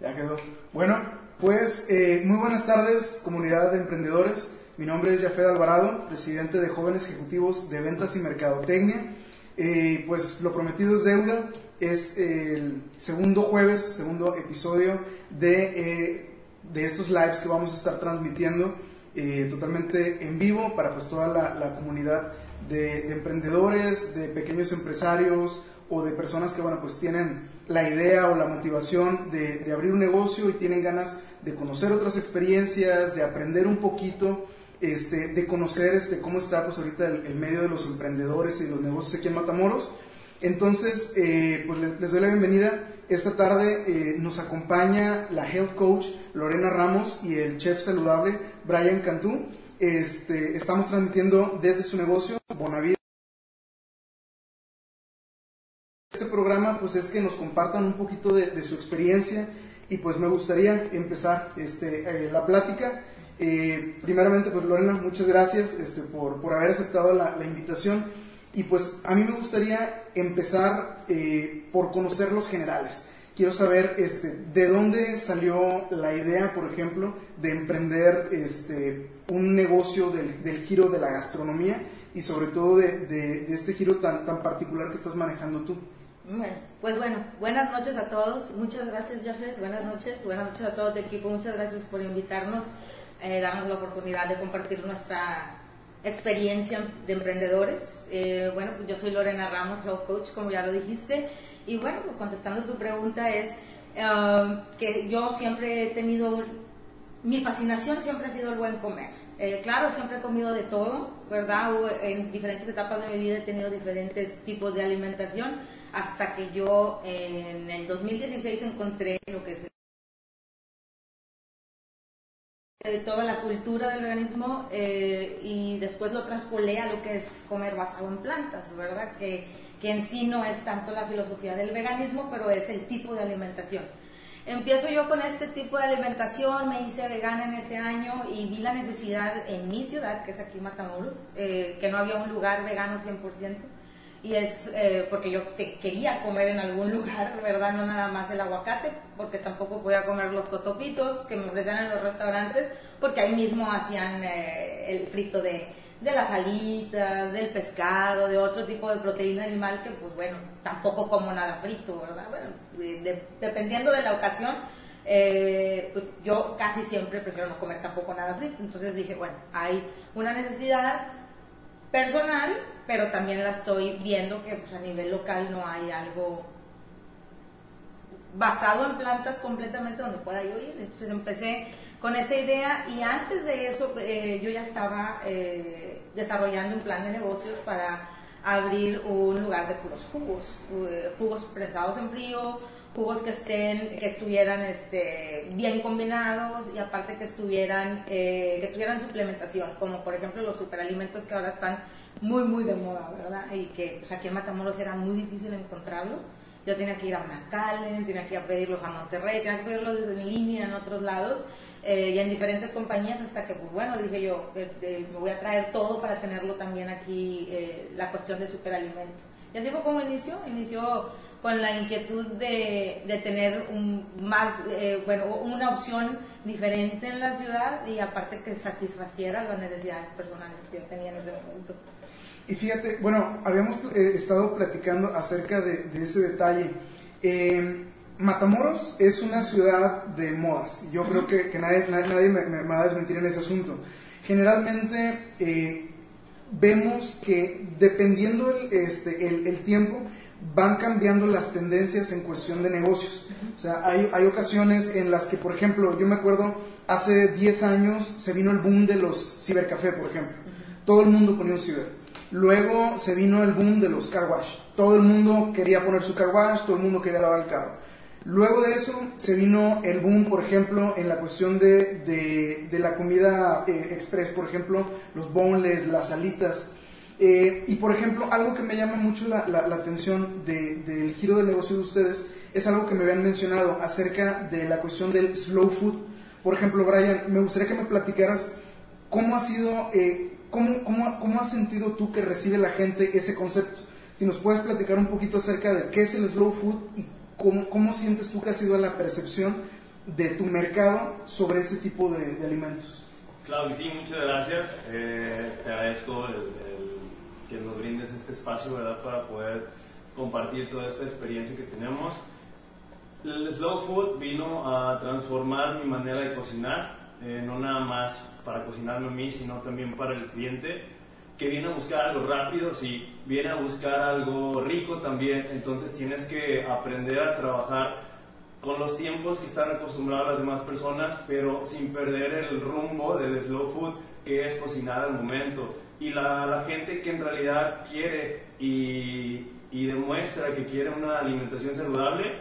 Ya quedó. Bueno, pues eh, muy buenas tardes, comunidad de emprendedores. Mi nombre es Jafed Alvarado, presidente de Jóvenes Ejecutivos de Ventas y Mercadotecnia. Eh, pues lo prometido es deuda. Es el segundo jueves, segundo episodio de, eh, de estos lives que vamos a estar transmitiendo totalmente en vivo para pues toda la, comunidad de, de emprendedores, de pequeños empresarios o de personas que bueno pues tienen la idea o la motivación de, abrir un negocio y tienen ganas de conocer otras experiencias, de aprender un poquito, este, de conocer este, cómo está pues, ahorita el, medio de los emprendedores y los negocios aquí en Matamoros. Entonces, eh, pues les doy la bienvenida. Esta tarde eh, nos acompaña la health coach Lorena Ramos y el chef saludable Brian Cantú. Este, estamos transmitiendo desde su negocio, Bonavida este programa pues es que nos compartan un poquito de, su experiencia y pues me gustaría empezar este, eh, la plática. Eh, primeramente pues Lorena, muchas gracias este, por, por, haber aceptado la, invitación y pues a mí me gustaría empezar eh, por conocer los generales. Quiero saber este, de dónde salió la idea, por ejemplo, de emprender este, un negocio del, del giro de la gastronomía y sobre todo de, de, de este giro tan, tan particular que estás manejando tú. Pues bueno, buenas noches a todos. Muchas gracias, Jafet. Buenas noches. Buenas noches a todo tu equipo. Muchas gracias por invitarnos, eh, darnos la oportunidad de compartir nuestra experiencia de emprendedores. Eh, bueno, pues yo soy Lorena Ramos, Health Coach, como ya lo dijiste. Y bueno, contestando tu pregunta es um, que yo siempre he tenido, mi fascinación siempre ha sido el buen comer. Eh, claro, siempre he comido de todo, ¿verdad? En diferentes etapas de mi vida he tenido diferentes tipos de alimentación hasta que yo en el 2016 encontré lo que es toda la cultura del veganismo eh, y después lo traspolé a lo que es comer basado en plantas, ¿verdad? Que, que en sí no es tanto la filosofía del veganismo, pero es el tipo de alimentación. Empiezo yo con este tipo de alimentación, me hice vegana en ese año y vi la necesidad en mi ciudad, que es aquí Matamoros, eh, que no había un lugar vegano 100% y es eh, porque yo te quería comer en algún lugar, ¿verdad? No nada más el aguacate, porque tampoco podía comer los totopitos que me ofrecían en los restaurantes, porque ahí mismo hacían eh, el frito de, de las alitas, del pescado, de otro tipo de proteína animal que, pues bueno, tampoco como nada frito, ¿verdad? Bueno, dependiendo de la ocasión, eh, pues yo casi siempre prefiero no comer tampoco nada frito. Entonces dije, bueno, hay una necesidad personal, pero también la estoy viendo que pues, a nivel local no hay algo basado en plantas completamente donde pueda yo ir. Entonces empecé con esa idea y antes de eso eh, yo ya estaba eh, desarrollando un plan de negocios para abrir un lugar de puros jugos, eh, jugos prensados en frío, jugos que estén, que estuvieran este, bien combinados y aparte que estuvieran, eh, que tuvieran suplementación, como por ejemplo los superalimentos que ahora están muy muy de moda, ¿verdad? Y que pues, aquí en Matamoros era muy difícil encontrarlo. Yo tenía que ir a McAllen, tenía que ir a pedirlos a Monterrey, tenía que pedirlos en línea en otros lados eh, y en diferentes compañías hasta que, pues bueno, dije yo, me voy a traer todo para tenerlo también aquí, eh, la cuestión de superalimentos. Y así fue como inició, inició con la inquietud de, de tener un, más, eh, bueno, una opción diferente en la ciudad y aparte que satisfaciera las necesidades personales que yo tenía en ese momento. Y fíjate, bueno, habíamos estado platicando acerca de, ese detalle. Matamoros es una ciudad de modas. Yo creo que, que nadie, nadie, me, va a desmentir en ese asunto. Generalmente eh, vemos que dependiendo el, este, el, el, tiempo, van cambiando las tendencias en cuestión de negocios. O sea, hay, hay ocasiones en las que, por ejemplo, yo me acuerdo, hace 10 años se vino el boom de los cibercafé, por ejemplo. Todo el mundo ponía un ciber. Luego se vino el boom de los car wash. Todo el mundo quería poner su car wash, todo el mundo quería lavar el carro. Luego de eso se vino el boom, por ejemplo, en la cuestión de, de, la comida eh, express, por ejemplo, los boneless, las alitas. Eh, y por ejemplo, algo que me llama mucho la, la, atención del giro del negocio de ustedes es algo que me habían mencionado acerca de la cuestión del slow food. Por ejemplo, Brian, me gustaría que me platicaras cómo ha sido, eh, cómo, cómo, cómo has sentido tú que recibe la gente ese concepto. Si nos puedes platicar un poquito acerca de qué es el slow food y ¿Cómo, ¿Cómo, sientes tú que ha sido la percepción de tu mercado sobre ese tipo de, alimentos. Claro sí, muchas gracias. Eh, te agradezco el, que nos brindes este espacio ¿verdad? para poder compartir toda esta experiencia que tenemos. El slow food vino a transformar mi manera de cocinar, eh, no nada más para cocinarme a mí, sino también para el cliente que viene a buscar algo rápido, sí, viene a buscar algo rico también, entonces tienes que aprender a trabajar con los tiempos que están acostumbradas las demás personas, pero sin perder el rumbo del slow food, que es cocinar al momento. Y la, la gente que en realidad quiere y, y, demuestra que quiere una alimentación saludable,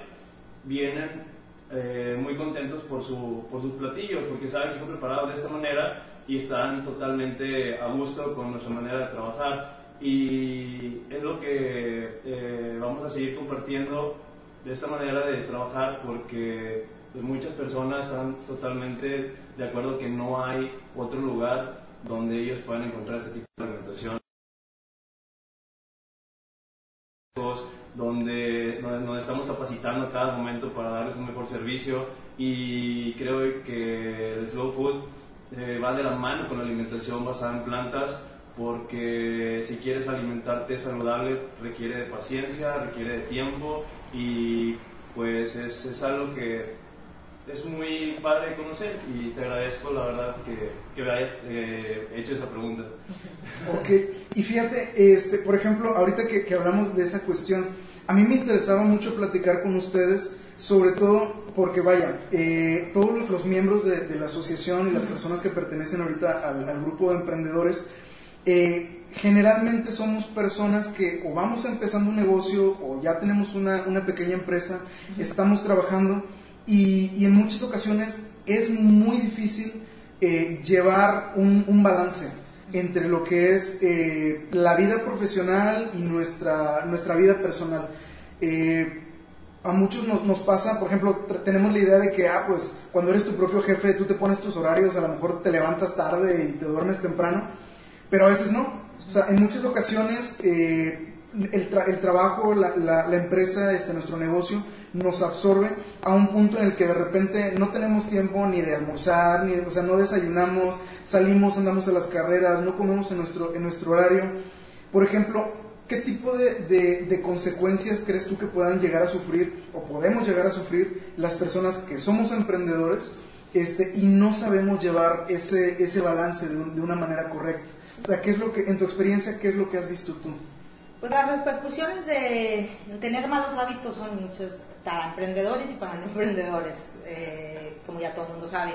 vienen eh, muy contentos por, su, por sus platillos, porque saben que son preparados de esta manera y están totalmente a gusto con nuestra manera de trabajar. Y es lo que eh, vamos a seguir compartiendo de esta manera de trabajar porque pues, muchas personas están totalmente de acuerdo que no hay otro lugar donde ellos puedan encontrar este tipo de alimentación. Donde, nos estamos capacitando cada momento para darles un mejor servicio y creo que el slow food eh, va de la mano con la alimentación basada en plantas porque si quieres alimentarte saludable requiere de paciencia, requiere de tiempo y pues es, es algo que es muy padre de conocer y te agradezco la verdad que, que me hayas eh, hecho esa pregunta. Ok, y fíjate, este, por ejemplo, ahorita que, que hablamos de esa cuestión, a mí me interesaba mucho platicar con ustedes, sobre todo porque vaya, eh, todos los miembros de, la asociación y las personas que pertenecen ahorita al, grupo de emprendedores, eh, generalmente somos personas que o vamos empezando un negocio o ya tenemos una, una pequeña empresa, estamos trabajando y, y, en muchas ocasiones es muy difícil eh, llevar un, balance entre lo que es la vida profesional y nuestra, nuestra vida personal a muchos nos, nos, pasa, por ejemplo, tenemos la idea de que, ah, pues cuando eres tu propio jefe, tú te pones tus horarios, a lo mejor te levantas tarde y te duermes temprano, pero a veces no. O sea, en muchas ocasiones eh, el, el, trabajo, la, la, empresa, este, nuestro negocio, nos absorbe a un punto en el que de repente no tenemos tiempo ni de almorzar, ni o sea, no desayunamos, salimos, andamos a las carreras, no comemos en nuestro, en nuestro horario. Por ejemplo, ¿qué tipo de, de, consecuencias crees tú que puedan llegar a sufrir o podemos llegar a sufrir las personas que somos emprendedores este, y no sabemos llevar ese, ese balance de, de, una manera correcta? O sea, ¿qué es lo que, en tu experiencia, qué es lo que has visto tú? Pues las repercusiones de tener malos hábitos son muchas para emprendedores y para no emprendedores, eh, como ya todo el mundo sabe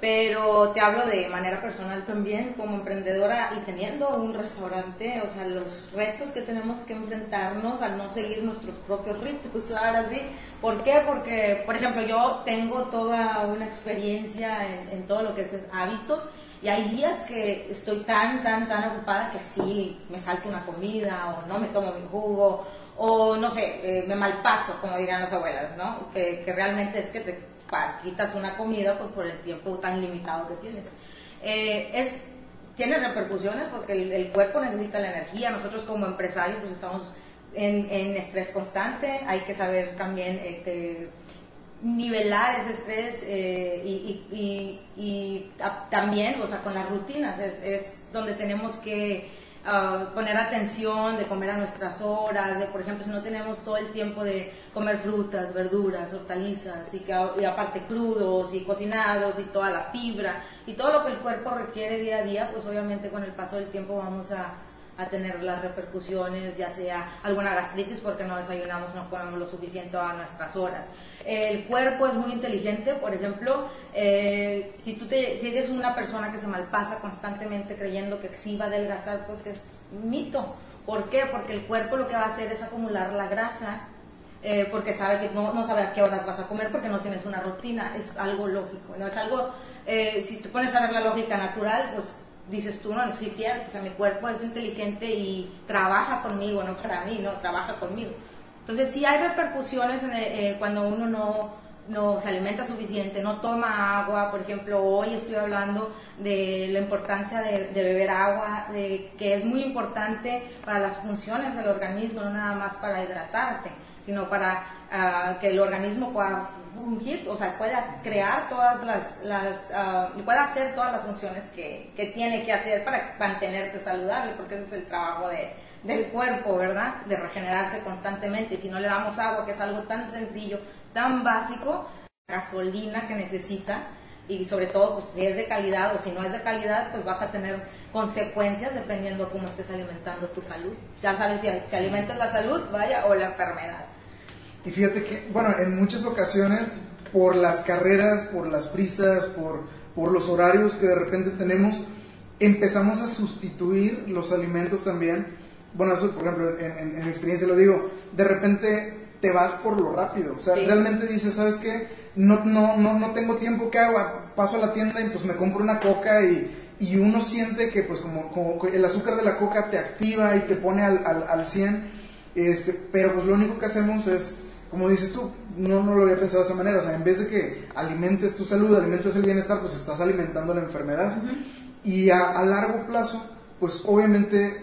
pero te hablo de manera personal también como emprendedora y teniendo un restaurante, o sea, los retos que tenemos que enfrentarnos al no seguir nuestros propios ritmos, ahora sí. ¿Por qué? Porque, por ejemplo, yo tengo toda una experiencia en, todo lo que es hábitos y hay días que estoy tan, tan, tan ocupada que sí, me salto una comida o no me tomo mi jugo o no sé, eh, me malpaso, como dirían las abuelas, ¿no? Que, que realmente es que te quitas una comida pues, por el tiempo tan limitado que tienes. Eh, es, tiene repercusiones porque el, cuerpo necesita la energía, nosotros como empresarios pues estamos en, en estrés constante, hay que saber también eh, nivelar ese estrés eh, y, y, y, también, o sea, con las rutinas, es, es donde tenemos que poner atención, de comer a nuestras horas, de por ejemplo si no tenemos todo el tiempo de comer frutas, verduras, hortalizas y, que, y aparte crudos y cocinados y toda la fibra y todo lo que el cuerpo requiere día a día, pues obviamente con el paso del tiempo vamos a, a tener las repercusiones, ya sea alguna gastritis porque no desayunamos, no comemos lo suficiente a nuestras horas. El cuerpo es muy inteligente, por ejemplo, eh, si tú te, si eres una persona que se malpasa constantemente creyendo que sí va a adelgazar, pues es mito. ¿Por qué? Porque el cuerpo lo que va a hacer es acumular la grasa eh, porque sabe que no, no, sabe a qué horas vas a comer porque no tienes una rutina, es algo lógico, no es algo, eh, si te pones a ver la lógica natural, pues dices tú, no, sí, cierto, o sea, mi cuerpo es inteligente y trabaja conmigo, no para mí, no, trabaja conmigo. Entonces, sí hay repercusiones eh, cuando uno no, no se alimenta suficiente, no toma agua, por ejemplo, hoy estoy hablando de la importancia de, de, beber agua, de que es muy importante para las funciones del organismo, no nada más para hidratarte, sino para ah, que el organismo pueda fungir, o sea, pueda crear todas las, las pueda hacer todas las funciones que, que, tiene que hacer para mantenerte saludable, porque ese es el trabajo de, del cuerpo, ¿verdad? De regenerarse constantemente. Y si no le damos agua, que es algo tan sencillo, tan básico, gasolina que necesita, y sobre todo, pues si es de calidad o si no es de calidad, pues vas a tener consecuencias dependiendo cómo estés alimentando tu salud. Ya sabes si, si alimentas la salud, vaya, o la enfermedad. Y fíjate que, bueno, en muchas ocasiones, por las carreras, por las prisas, por, por los horarios que de repente tenemos, empezamos a sustituir los alimentos también. Bueno, eso, por ejemplo, en, mi experiencia lo digo, de repente te vas por lo rápido. O sea, realmente dices, ¿sabes qué? No, no, no, no tengo tiempo, ¿qué hago? Paso a la tienda y pues me compro una coca y, y uno siente que pues como, como, el azúcar de la coca te activa y te pone al, al, al 100, este, pero pues lo único que hacemos es como dices tú, no, no lo había pensado de esa manera. O sea, en vez de que alimentes tu salud, alimentes el bienestar, pues estás alimentando la enfermedad. Y a, largo plazo, pues obviamente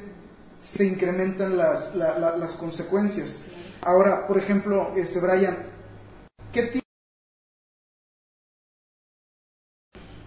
se incrementan las, las consecuencias. Ahora, por ejemplo, este, Brian, ¿qué tipo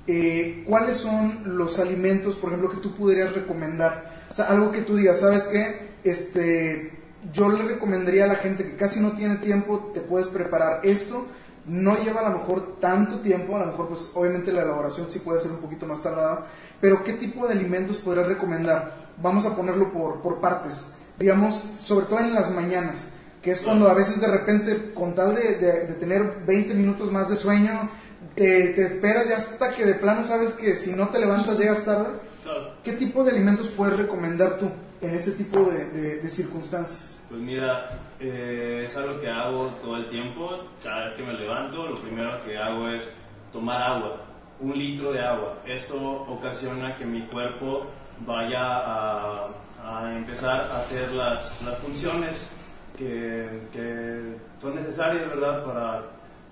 eh, ¿cuáles son los alimentos, por ejemplo, que tú pudieras recomendar? O sea, algo que tú digas, ¿sabes qué? Este, yo le recomendaría a la gente que casi no tiene tiempo, te puedes preparar esto, no lleva a lo mejor tanto tiempo, a lo mejor pues obviamente la elaboración sí puede ser un poquito más tardada, pero ¿qué tipo de alimentos podrías recomendar? Vamos a ponerlo por, por partes, digamos, sobre todo en las mañanas, que es cuando a veces de repente, con tal de, de, tener 20 minutos más de sueño, te, te, esperas ya hasta que de plano sabes que si no te levantas llegas tarde. ¿Qué tipo de alimentos puedes recomendar tú? En ese tipo de, circunstancias? Pues mira, eh, es algo que hago todo el tiempo. Cada vez que me levanto, lo primero que hago es tomar agua, un litro de agua. Esto ocasiona que mi cuerpo vaya a, empezar a hacer las, las funciones que, que, son necesarias, ¿verdad?, para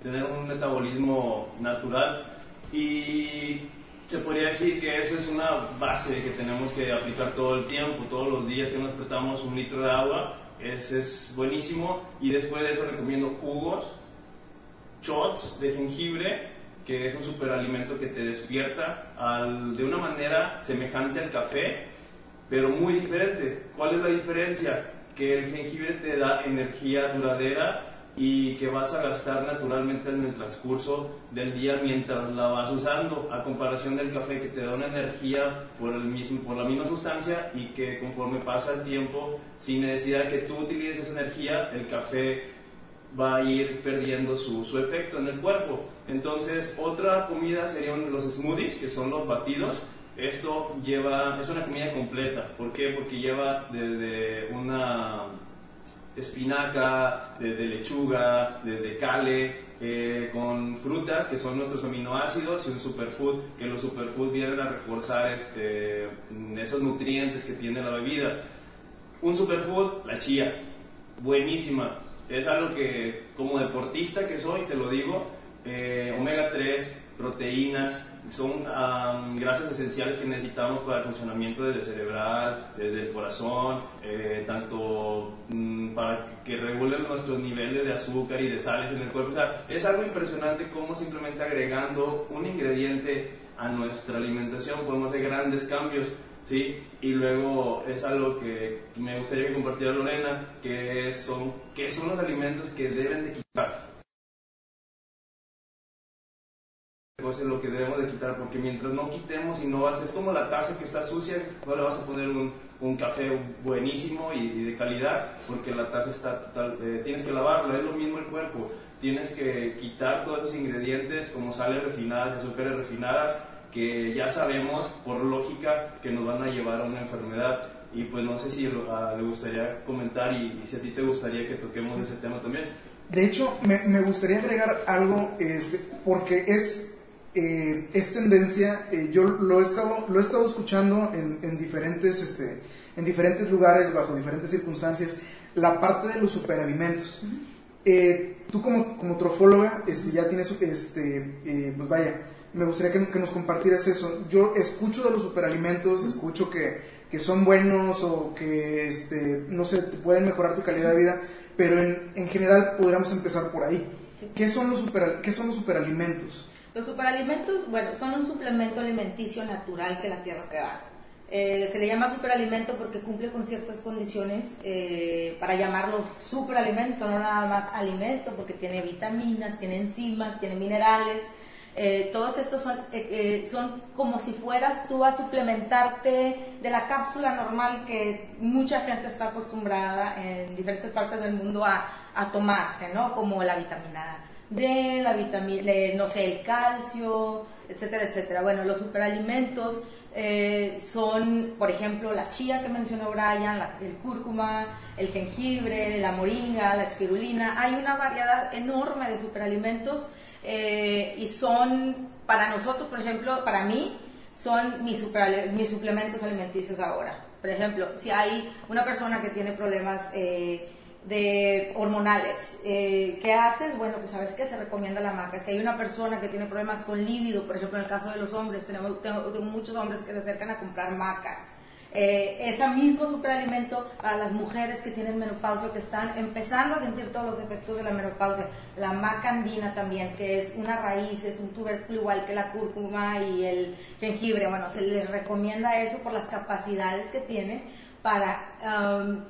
tener un metabolismo natural. Y se podría decir que esa es una base que tenemos que aplicar todo el tiempo, todos los días que nos apretamos un litro de agua, ese es buenísimo. Y después de eso recomiendo jugos, shots de jengibre, que es un superalimento que te despierta al, de una manera semejante al café, pero muy diferente. ¿Cuál es la diferencia? Que el jengibre te da energía duradera y que vas a gastar naturalmente en el transcurso del día mientras la vas usando, a comparación del café que te da una energía por, el mismo, por la misma sustancia y que conforme pasa el tiempo, sin necesidad de que tú utilices esa energía, el café va a ir perdiendo su, su efecto en el cuerpo. Entonces, otra comida serían los smoothies, que son los batidos. Esto lleva, es una comida completa. ¿Por qué? Porque lleva desde una espinaca, desde lechuga, desde cale, eh, con frutas que son nuestros aminoácidos y un superfood, que los superfood vienen a reforzar este, esos nutrientes que tiene la bebida. Un superfood, la chía, buenísima. Es algo que como deportista que soy, te lo digo, eh, omega 3, proteínas, son grasas esenciales que necesitamos para el funcionamiento desde cerebral, desde el corazón, eh, tanto mm, para que regulen nuestros niveles de azúcar y de sales en el cuerpo. O sea, es algo impresionante cómo simplemente agregando un ingrediente a nuestra alimentación podemos hacer grandes cambios. ¿sí? Y luego es algo que me gustaría que compartiera Lorena, que son, que son los alimentos que deben de quitar es lo que debemos de quitar, porque mientras no quitemos y no vas, es como la taza que está sucia, no le vas a poner un, un café buenísimo y, de calidad, porque la taza está total, eh, tienes que lavarla, es lo mismo el cuerpo, tienes que quitar todos esos ingredientes como sales refinadas, azúcares refinadas, que ya sabemos por lógica que nos van a llevar a una enfermedad. Y pues no sé si le gustaría comentar y, si a ti te gustaría que toquemos ese tema también. De hecho, me, me gustaría agregar algo, este, porque es eh, es tendencia, eh, yo lo he estado, lo he estado escuchando en, diferentes, este, en diferentes lugares, bajo diferentes circunstancias, la parte de los superalimentos. Eh, tú como, como trofóloga este, ya tienes, este, pues vaya, me gustaría que, nos compartieras eso. Yo escucho de los superalimentos, escucho que, que son buenos o que, este, no sé, te pueden mejorar tu calidad de vida, pero en, en general podríamos empezar por ahí. ¿Qué son los, super, ¿Qué son los superalimentos? Los superalimentos, bueno, son un suplemento alimenticio natural que la tierra te da. Eh, se le llama superalimento porque cumple con ciertas condiciones eh, para llamarlo superalimento, no nada más alimento, porque tiene vitaminas, tiene enzimas, tiene minerales. Eh, todos estos son, son como si fueras tú a suplementarte de la cápsula normal que mucha gente está acostumbrada en diferentes partes del mundo a, a tomarse, ¿no? Como la vitamina D, la vitamina, no sé, el calcio, etcétera, etcétera. Bueno, los superalimentos eh, son, por ejemplo, la chía que mencionó Brian, el cúrcuma, el jengibre, la moringa, la espirulina. Hay una variedad enorme de superalimentos eh, y son, para nosotros, por ejemplo, para mí, son mis, mis suplementos alimenticios ahora. Por ejemplo, si hay una persona que tiene problemas eh, de hormonales. Eh, ¿Qué haces? Bueno, pues sabes que se recomienda la maca. Si hay una persona que tiene problemas con líbido, por ejemplo, en el caso de los hombres, tenemos muchos hombres que se acercan a comprar maca. Eh, ese mismo superalimento para las mujeres que tienen menopausia, que están empezando a sentir todos los efectos de la menopausia. La maca andina también, que es una raíz, es un tubérculo igual que la cúrcuma y el jengibre. Bueno, se les recomienda eso por las capacidades que tiene para... Um,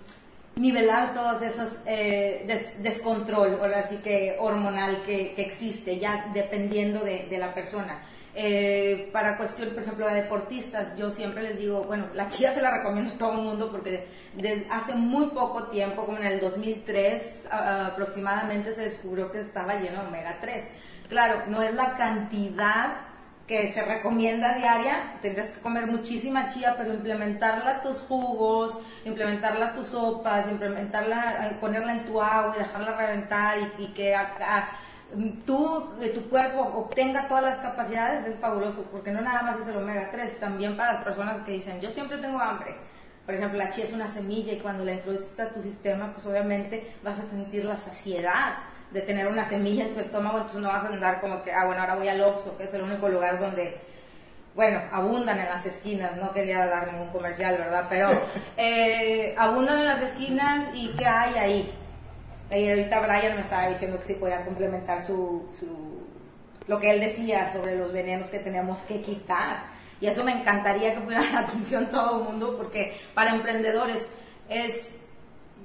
nivelar todos esos eh, descontrol, ahora que hormonal que, existe, ya dependiendo de, la persona. Eh, para cuestión, por ejemplo, de deportistas, yo siempre les digo, bueno, la chía se la recomiendo a todo el mundo porque desde hace muy poco tiempo, como en el 2003 aproximadamente, se descubrió que estaba lleno de omega 3. Claro, no es la cantidad que se recomienda diaria, tendrás que comer muchísima chía, pero implementarla a tus jugos, implementarla a tus sopas, implementarla, eh, ponerla en tu agua y dejarla reventar y, que tú, tu cuerpo obtenga todas las capacidades es fabuloso, porque no nada más es el omega 3, también para las personas que dicen, yo siempre tengo hambre. Por ejemplo, la chía es una semilla y cuando la introduces a tu sistema, pues obviamente vas a sentir la saciedad de tener una semilla en tu estómago, entonces no vas a andar como que, ah, bueno, ahora voy al Oxxo, que es el único lugar donde, bueno, abundan en las esquinas, no quería dar ningún comercial, ¿verdad? Pero eh, abundan en las esquinas y ¿qué hay ahí? Y ahorita Brian me estaba diciendo que sí podía complementar su, su, lo que él decía sobre los venenos que tenemos que quitar. Y eso me encantaría que pudiera atención todo el mundo, porque para emprendedores es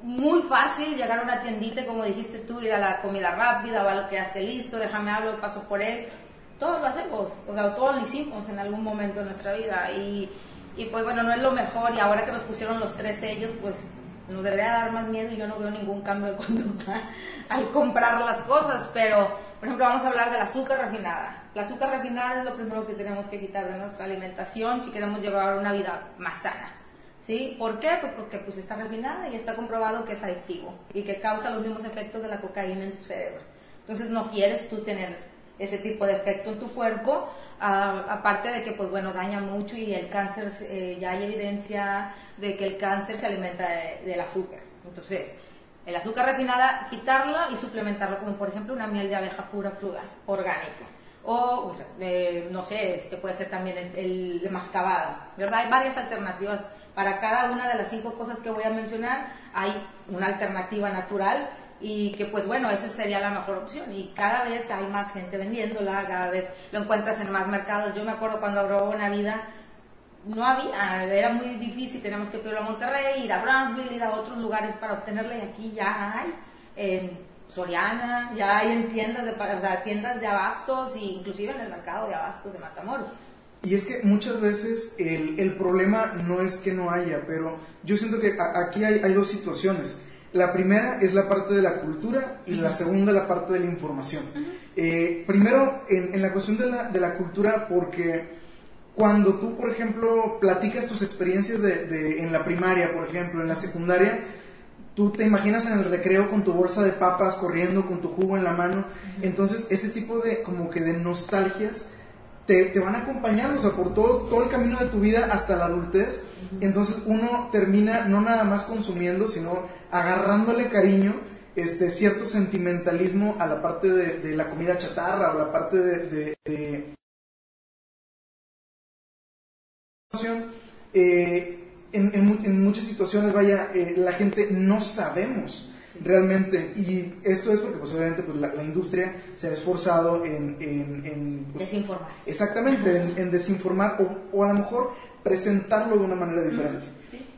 muy fácil llegar a una tiendita, como dijiste tú, ir a la comida rápida o a lo que esté listo, déjame hablo, paso por él. Todos lo hacemos, o sea, todos lo hicimos en algún momento de nuestra vida. Y, y pues bueno, no es lo mejor. Y ahora que nos pusieron los tres sellos, pues nos debería dar más miedo y yo no veo ningún cambio de conducta al comprar las cosas. Pero, por ejemplo, vamos a hablar del azúcar refinada. La azúcar refinada es lo primero que tenemos que quitar de nuestra alimentación si queremos llevar una vida más sana. ¿Sí? ¿Por qué? Pues porque pues, está refinada y está comprobado que es adictivo y que causa los mismos efectos de la cocaína en tu cerebro. Entonces no quieres tú tener ese tipo de efecto en tu cuerpo, aparte de que pues bueno daña mucho y el cáncer, eh, ya hay evidencia de que el cáncer se alimenta del azúcar. Entonces, el azúcar refinada, quitarla y suplementarlo como por ejemplo una miel de abeja pura, cruda, orgánica. O, eh, no sé, este puede ser también el, el mascabado, ¿verdad? Hay varias alternativas para cada una de las cinco cosas que voy a mencionar hay una alternativa natural y que pues bueno, esa sería la mejor opción y cada vez hay más gente vendiéndola, cada vez lo encuentras en más mercados. Yo me acuerdo cuando abrió vida no había, era muy difícil, tenemos que ir a Monterrey, ir a Brownsville, ir a otros lugares para obtenerla y aquí ya hay en Soriana, ya hay en tiendas de, o sea, tiendas de abastos e inclusive en el mercado de abastos de Matamoros. Y es que muchas veces el, el, problema no es que no haya, pero yo siento que aquí hay, hay, dos situaciones. La primera es la parte de la cultura y la segunda la parte de la información. Eh, primero, en, en, la cuestión de la, de la, cultura, porque cuando tú, por ejemplo, platicas tus experiencias de, de, en la primaria, por ejemplo, en la secundaria, tú te imaginas en el recreo con tu bolsa de papas corriendo, con tu jugo en la mano. Entonces, ese tipo de, como que de nostalgias te, van acompañando, o sea, por todo, todo el camino de tu vida hasta la adultez. Entonces uno termina no nada más consumiendo, sino agarrándole cariño, este, cierto sentimentalismo a la parte de, la comida chatarra o la parte de... eh, en, en, muchas situaciones, vaya, eh, la gente no sabemos realmente. Y esto es porque, pues, obviamente, pues, la, industria se ha esforzado en... en, pues, desinformar. Exactamente, en, desinformar o, o, a lo mejor presentarlo de una manera diferente.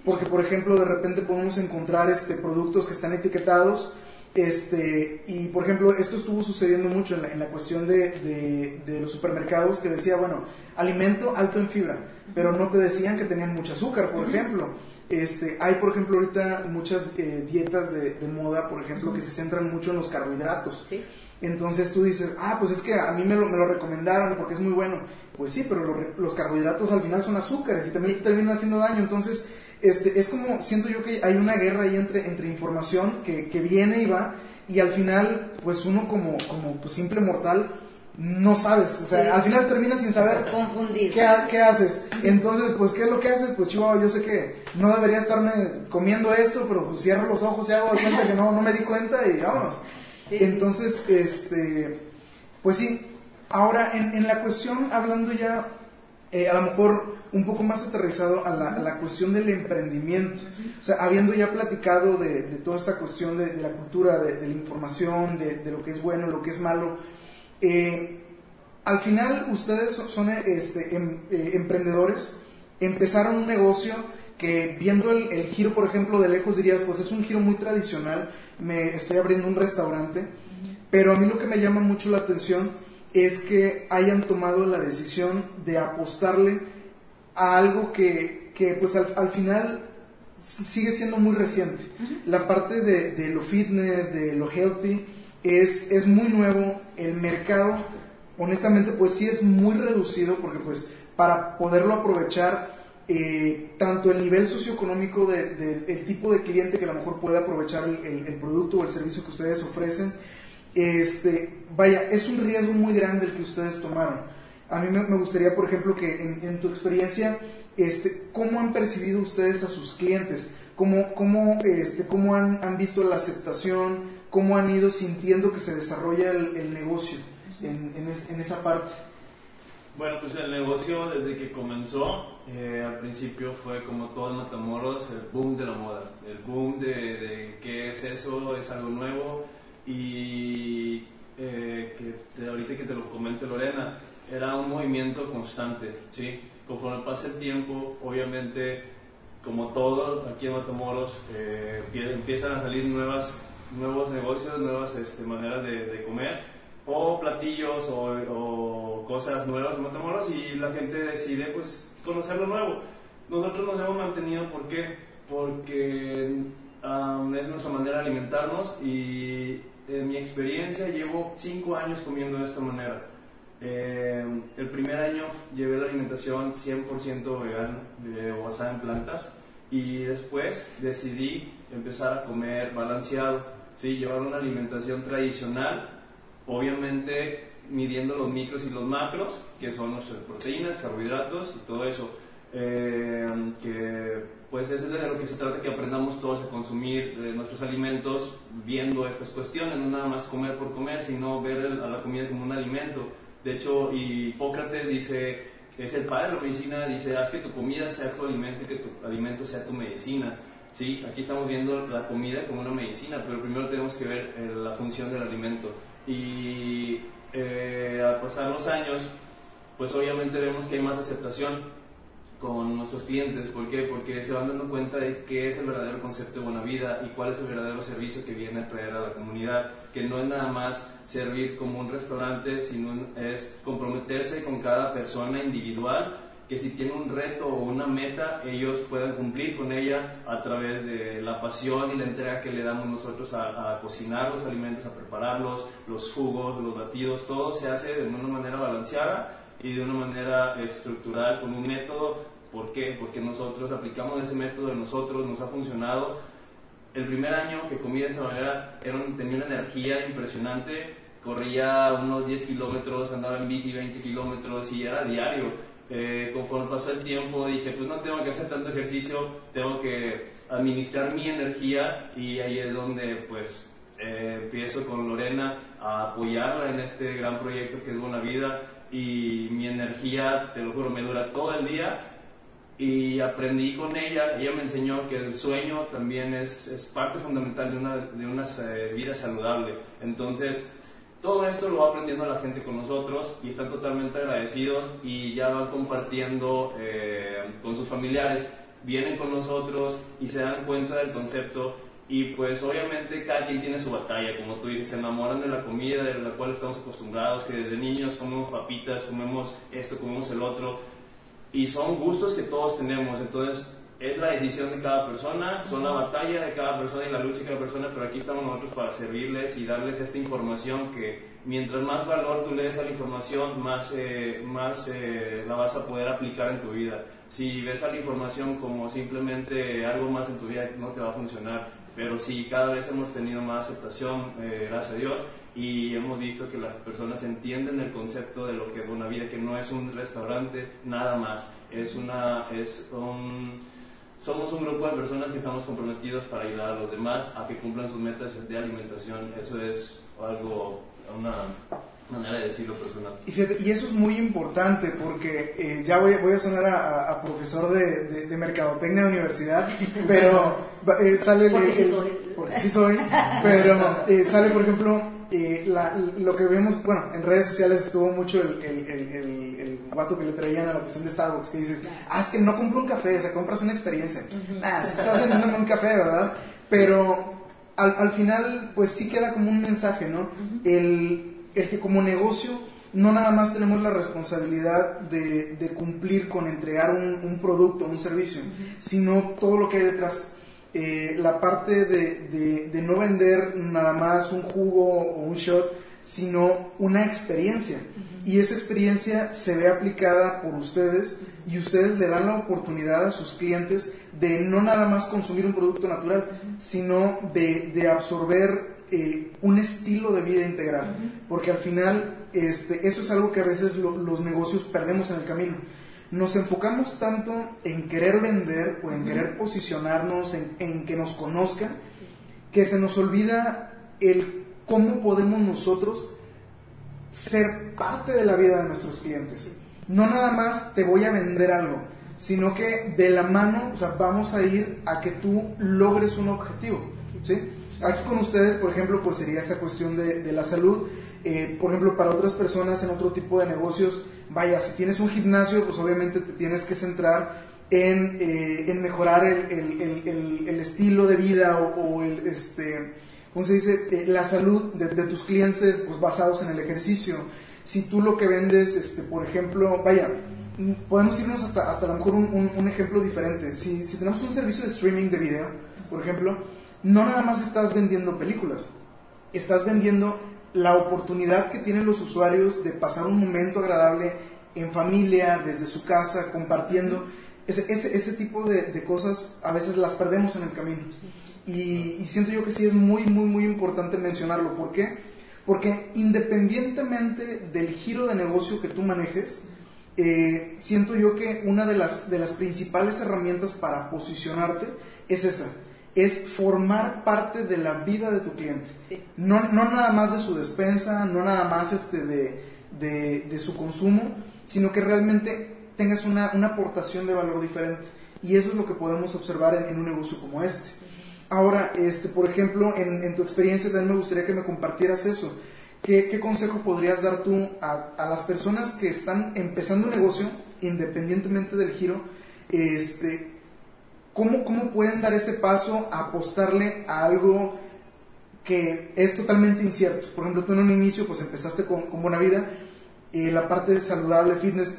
Porque, por ejemplo, de repente podemos encontrar este, productos que están etiquetados este, y por ejemplo, esto estuvo sucediendo mucho en la, cuestión de, de, los supermercados que decía, bueno, alimento alto en fibra, pero no te decían que tenían mucho azúcar, por ejemplo. Este, hay, por ejemplo, ahorita muchas eh, dietas de, moda, por ejemplo, que se centran mucho en los carbohidratos. Entonces tú dices, ah, pues es que a mí me lo, me lo recomendaron porque es muy bueno. Pues sí, pero los carbohidratos al final son azúcares y también te terminan haciendo daño. Entonces, este, es como, siento yo que hay una guerra ahí entre, entre información que, que viene y va, y al final, pues uno como, como pues, simple mortal, no sabes, o sea, al final terminas sin saber Confundir. ¿qué, ¿qué, haces. Entonces, pues, ¿qué es lo que haces? Pues, chihuahua, yo sé que no debería estarme comiendo esto, pero pues cierro los ojos y hago cuenta que no, no me di cuenta y vámonos. Entonces, este, pues sí, ahora en, en la cuestión, hablando ya eh, a lo mejor un poco más aterrizado a la, cuestión del emprendimiento. O sea, habiendo ya platicado de, toda esta cuestión de, la cultura, de, la información, de, lo que es bueno, lo que es malo, eh, al final ustedes son, este, em, eh, emprendedores, empezaron un negocio que viendo el, el, giro, por ejemplo, de lejos dirías, pues es un giro muy tradicional, me estoy abriendo un restaurante, pero a mí lo que me llama mucho la atención es que hayan tomado la decisión de apostarle a algo que, que pues al, final sigue siendo muy reciente. La parte de, de, lo fitness, de lo healthy, es, es muy nuevo. El mercado, honestamente, pues sí es muy reducido porque pues para poderlo aprovechar, eh, tanto el nivel socioeconómico del de, tipo de cliente que a lo mejor puede aprovechar el, producto o el servicio que ustedes ofrecen, este, vaya, es un riesgo muy grande el que ustedes tomaron. A mí me, gustaría, por ejemplo, que en, tu experiencia, este, ¿cómo han percibido ustedes a sus clientes? ¿Cómo, cómo, este, cómo han, han visto la aceptación? ¿Cómo han ido sintiendo que se desarrolla el, negocio en, en, esa parte? Bueno, pues el negocio desde que comenzó, eh, al principio fue como todo en Matamoros, el boom de la moda, el boom de, de qué es eso, es algo nuevo, y eh, que ahorita que te lo comente Lorena, era un movimiento constante, ¿sí? Conforme pasa el tiempo, obviamente, como todo aquí en Matamoros, eh, empiezan a salir nuevas, nuevos negocios, nuevas este, maneras de, comer, o platillos o, cosas nuevas en Matamoros, y la gente decide, pues, conocer lo nuevo. Nosotros nos hemos mantenido, ¿por qué? Porque es nuestra manera de alimentarnos y en mi experiencia llevo 5 años comiendo de esta manera. Eh, el primer año llevé la alimentación 100% vegana, basada en plantas, y después decidí empezar a comer balanceado, ¿sí? llevar una alimentación tradicional, obviamente midiendo los micros y los macros, que son nuestras proteínas, carbohidratos y todo eso. Eh, que pues eso es de lo que se trata, que aprendamos todos a consumir eh, nuestros alimentos viendo estas cuestiones, no nada más comer por comer, sino ver a la comida como un alimento. De hecho, Hipócrates dice, es el padre de la medicina, dice, haz que tu comida sea tu alimento y que tu alimento sea tu medicina. Sí, aquí estamos viendo la comida como una medicina, pero primero tenemos que ver eh, la función del alimento. Y al pasar los años, pues obviamente vemos que hay más aceptación con nuestros clientes. ¿Por qué? Porque se van dando cuenta de qué es el verdadero concepto de buena vida y cuál es el verdadero servicio que viene a traer a la comunidad. Que no es nada más servir como un restaurante, sino es comprometerse con cada persona individual que si tiene un reto o una meta, ellos puedan cumplir con ella a través de la pasión y la entrega que le damos nosotros a, a, cocinar los alimentos, a prepararlos, los jugos, los batidos, todo se hace de una manera balanceada y de una manera estructural, con un método ¿Por qué? Porque nosotros aplicamos ese método de nosotros, nos ha funcionado. El primer año que comí de esa manera era, tenía una energía impresionante, corría unos 10 kilómetros, andaba en bici 20 kilómetros y era diario. Eh, conforme pasó el tiempo dije, pues no tengo que hacer tanto ejercicio, tengo que administrar mi energía y ahí es donde pues eh, empiezo con Lorena a apoyarla en este gran proyecto que es Buena Vida y mi energía, te lo juro, me dura todo el día y aprendí con ella, ella me enseñó que el sueño también es, es parte fundamental de una, de una eh, vida saludable. Entonces, todo esto lo va aprendiendo la gente con nosotros y están totalmente agradecidos y ya van compartiendo eh, con sus familiares, vienen con nosotros y se dan cuenta del concepto y pues obviamente cada quien tiene su batalla, como tú dices, se enamoran de la comida de la cual estamos acostumbrados, que desde niños comemos papitas, comemos esto, comemos el otro, y son gustos que todos tenemos, entonces es la decisión de cada persona, son la batalla de cada persona y la lucha de cada persona, pero aquí estamos nosotros para servirles y darles esta información que mientras más valor tú le des a la información, más, eh, más eh, la vas a poder aplicar en tu vida. Si ves a la información como simplemente algo más en tu vida, no te va a funcionar, pero si cada vez hemos tenido más aceptación, eh, gracias a Dios, y hemos visto que las personas entienden el concepto de lo que es una vida, que no es un restaurante, nada más, es una, es un, somos un grupo de personas que estamos comprometidos para ayudar a los demás a que cumplan sus metas de alimentación, eso es algo, una manera de decirlo personal. Y, eso es muy importante porque eh, ya voy, voy, a sonar a, profesor de, de, mercadotecnia de universidad, pero eh, sale... Porque, sí soy. porque sí soy, pero eh, sale, por ejemplo, lo que vemos, bueno, en redes sociales estuvo mucho el, el, el, el, guato que le traían a la cuestión de Starbucks, que dices, ah, es que no compro un café, o sea, compras una experiencia. Nada, se está vendiendo un café, ¿verdad? Pero al, al, final, pues sí queda como un mensaje, ¿no? el, el que como negocio no nada más tenemos la responsabilidad de, de cumplir con entregar un, un producto, un servicio, sino todo lo que hay detrás eh, la parte de, de, no vender nada más un jugo o un shot, sino una experiencia. Y esa experiencia se ve aplicada por ustedes y ustedes le dan la oportunidad a sus clientes de no nada más consumir un producto natural, sino de, de absorber eh, un estilo de vida integral. Porque al final este, eso es algo que a veces los negocios perdemos en el camino. Nos enfocamos tanto en querer vender o en querer posicionarnos, en, que nos conozcan, que se nos olvida el cómo podemos nosotros ser parte de la vida de nuestros clientes. No nada más te voy a vender algo, sino que de la mano o sea, vamos a ir a que tú logres un objetivo. ¿sí? Aquí con ustedes, por ejemplo, pues sería esa cuestión de, la salud. Eh, por ejemplo, para otras personas en otro tipo de negocios, vaya, si tienes un gimnasio, pues obviamente te tienes que centrar en, eh, en mejorar el, estilo de vida o, el, este, ¿cómo se dice? Eh, la salud de, de, tus clientes pues, basados en el ejercicio. Si tú lo que vendes, este, por ejemplo, vaya, podemos irnos hasta, hasta a lo mejor un, un, ejemplo diferente. Si, si tenemos un servicio de streaming de video, por ejemplo, no nada más estás vendiendo películas, estás vendiendo la oportunidad que tienen los usuarios de pasar un momento agradable en familia, desde su casa, compartiendo. Ese, ese, ese tipo de, de, cosas a veces las perdemos en el camino. Y, y, siento yo que sí es muy, muy, muy importante mencionarlo. ¿Por qué? Porque independientemente del giro de negocio que tú manejes, eh, siento yo que una de las, de las principales herramientas para posicionarte es esa, es formar parte de la vida de tu cliente. No, no, nada más de su despensa, no nada más este de, de, de su consumo, sino que realmente tengas una, una, aportación de valor diferente. Y eso es lo que podemos observar en, un negocio como este. Ahora, este, por ejemplo, en, tu experiencia también me gustaría que me compartieras eso. ¿Qué, consejo podrías dar tú a, las personas que están empezando un negocio, independientemente del giro, este, ¿cómo, ¿cómo pueden dar ese paso a apostarle a algo que es totalmente incierto? Por ejemplo, tú en un inicio pues empezaste con, con Buena Vida, y la parte saludable, fitness,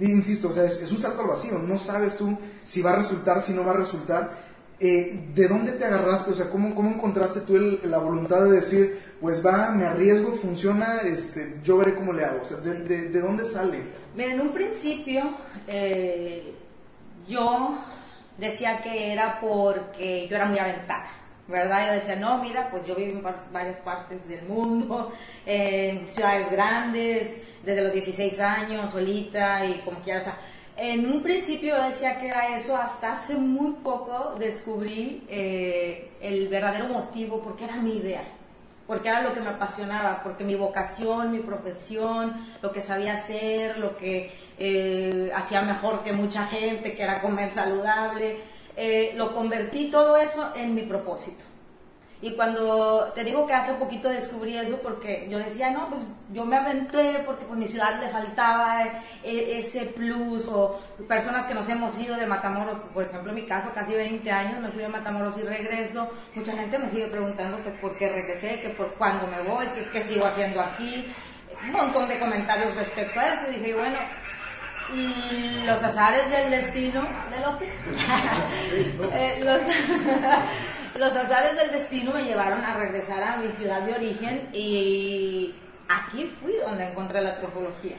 insisto, o sea, es, un salto al vacío, no sabes tú si va a resultar, si no va a resultar. Eh, ¿De dónde te agarraste? O sea, ¿cómo, cómo encontraste tú la voluntad de decir, pues va, me arriesgo, funciona, este, yo veré cómo le hago? O sea, ¿de, de, dónde sale? Mira, en un principio eh, yo decía que era porque yo era muy aventada, ¿verdad? Yo decía, no, mira, pues yo vivo en varias partes del mundo, en ciudades grandes, desde los 16 años, solita y como quiera, o sea, en un principio decía que era eso, hasta hace muy poco descubrí eh, el verdadero motivo, porque era mi idea, porque era lo que me apasionaba, porque mi vocación, mi profesión, lo que sabía hacer, lo que eh, hacía mejor que mucha gente, que era comer saludable. Eh, lo convertí todo eso en mi propósito. Y cuando te digo que hace poquito descubrí eso porque yo decía, no, pues yo me aventé porque por mi ciudad le faltaba e, ese plus o personas que nos hemos ido de Matamoros, por ejemplo en mi caso casi 20 años, me fui a Matamoros y regreso, mucha gente me sigue preguntando que por qué regresé, que por cuándo me voy, que qué sigo haciendo aquí, un montón de comentarios respecto a eso. Y dije, bueno, los azares del destino, ¿de lo que? Eh, los, los azares del destino me llevaron a regresar a mi ciudad de origen y aquí fui donde encontré la trofología.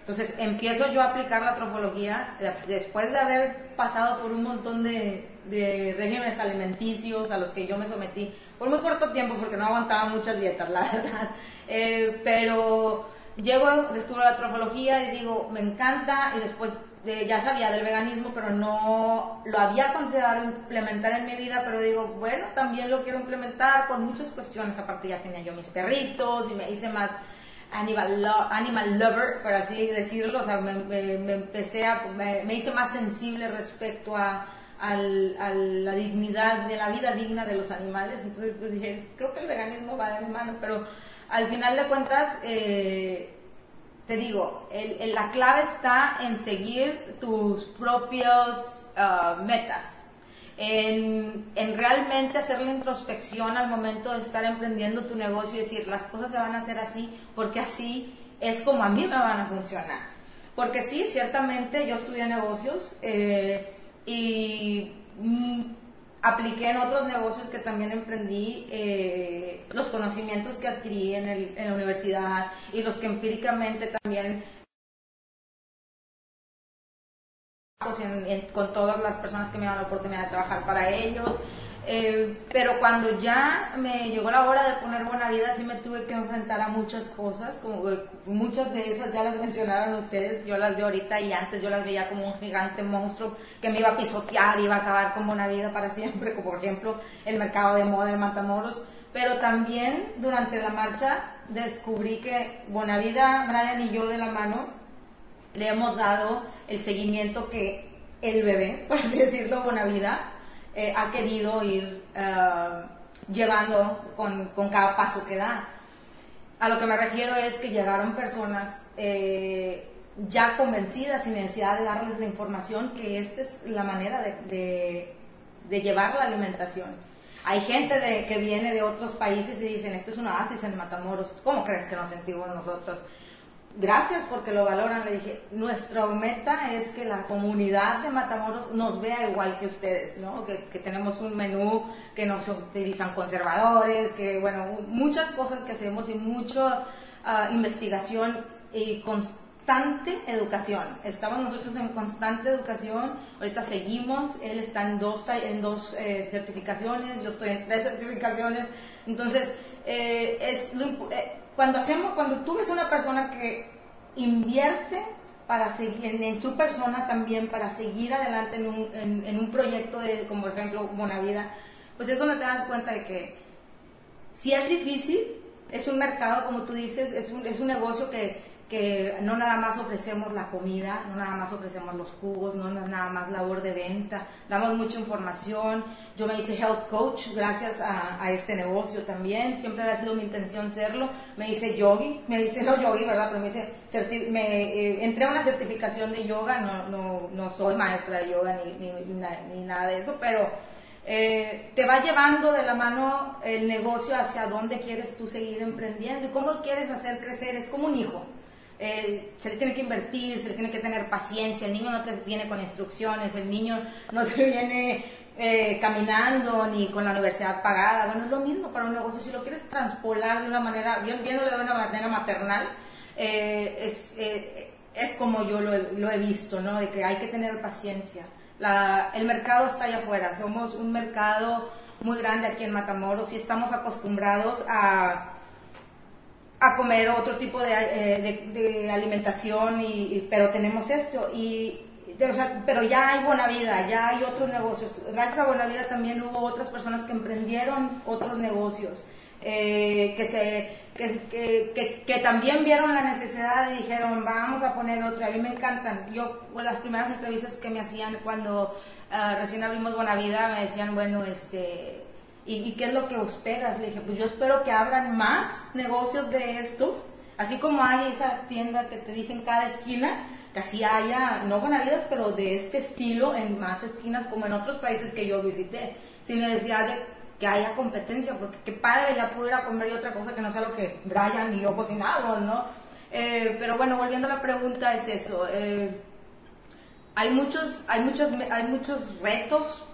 Entonces empiezo yo a aplicar la trofología después de haber pasado por un montón de, de regímenes alimenticios a los que yo me sometí por muy corto tiempo porque no aguantaba muchas dietas, la verdad. Eh, pero llego, descubro la trofología y digo, me encanta y después ya sabía del veganismo, pero no lo había considerado implementar en mi vida, pero digo, bueno, también lo quiero implementar por muchas cuestiones. Aparte ya tenía yo mis perritos y me hice más animal, animal lover, por así decirlo, o sea, me, empecé a, me, hice más sensible respecto a, la dignidad, de la vida digna de los animales. Entonces pues dije, creo que el veganismo va de mano, pero al final de cuentas... Eh, te digo, la clave está en seguir tus propios ah, metas, en, realmente hacer la introspección al momento de estar emprendiendo tu negocio y decir, las cosas se van a hacer así porque así es como a mí me van a funcionar. Porque sí, ciertamente yo estudié negocios eh, y mm, apliqué en otros negocios que también emprendí eh, los conocimientos que adquirí en, el, en, la universidad y los que empíricamente también con todas las personas que me dan la oportunidad de trabajar para ellos eh, pero cuando ya me llegó la hora de poner buena vida, sí me tuve que enfrentar a muchas cosas, como muchas de esas ya las mencionaron ustedes, yo las veo ahorita y antes yo las veía como un gigante monstruo que me iba a pisotear, iba a acabar con buena vida para siempre, como por ejemplo el mercado de moda en Matamoros. Pero también durante la marcha descubrí que Bonavida, Brian y yo de la mano le hemos dado el seguimiento que el bebé, por así decirlo, Bonavida, eh, ha querido ir eh, llevando con, con, cada paso que da. A lo que me refiero es que llegaron personas eh, ya convencidas sin necesidad de darles la información que esta es la manera de, de, llevar la alimentación. Hay gente de, que viene de otros países y dicen, esto es una oasis en Matamoros. ¿Cómo crees que nos sentimos nosotros? Gracias porque lo valoran. Le dije, nuestra meta es que la comunidad de Matamoros nos vea igual que ustedes, ¿no? Que, tenemos un menú, que nos utilizan conservadores, que, bueno, muchas cosas que hacemos y mucha ah, investigación y constante educación. Estamos nosotros en constante educación, ahorita seguimos, él está en dos, eh, certificaciones, yo estoy en tres certificaciones, entonces, eh, es eh, cuando hacemos, cuando tú ves una persona que invierte para seguir en, su persona también para seguir adelante en un, en, un proyecto de, como por ejemplo Bonavida, pues es donde te das cuenta de que si es difícil, es un mercado, como tú dices, es un, es un negocio que que no nada más ofrecemos la comida, no nada más ofrecemos los jugos, no nada más labor de venta, damos mucha información. Yo me hice health coach gracias a, este negocio también, siempre ha sido mi intención serlo. Me hice yogi, me hice no yogi, ¿verdad? Pero me hice, me, eh, entré a una certificación de yoga, no, no, no soy maestra de yoga ni, ni, nada de eso, pero eh, te va llevando de la mano el negocio hacia dónde quieres tú seguir emprendiendo y cómo quieres hacer crecer, es como un hijo eh, se le tiene que invertir, se le tiene que tener paciencia, el niño no te viene con instrucciones, el niño no te viene eh, caminando ni con la universidad pagada, bueno, es lo mismo para un negocio, si lo quieres transpolar de una manera, viéndolo de una manera maternal, eh, es, es como yo lo he, lo he, visto, ¿no? De que hay que tener paciencia. La, el mercado está allá afuera, somos un mercado muy grande aquí en Matamoros y estamos acostumbrados a a comer otro tipo de, eh, de, alimentación, y, pero tenemos esto. Y, pero ya hay buena vida, ya hay otros negocios. Gracias a buena vida también hubo otras personas que emprendieron otros negocios. eh, que, se, que, que, también vieron la necesidad y dijeron, vamos a poner otra. A mí me encantan. Yo, las primeras entrevistas que me hacían cuando ah, recién abrimos Bonavida, me decían, bueno, este, ¿y, qué es lo que esperas? Le dije, pues yo espero que abran más negocios de estos, así como hay esa tienda que te dije en cada esquina, que así haya, no Bonavidas, pero de este estilo en más esquinas como en otros países que yo visité, sin necesidad de que haya competencia, porque qué padre ya pudiera comer y otra cosa que no sea lo que Brian y yo cocinamos, ¿no? Eh, pero bueno, volviendo a la pregunta, es eso. Eh, hay, muchos, hay, muchos, hay muchos retos,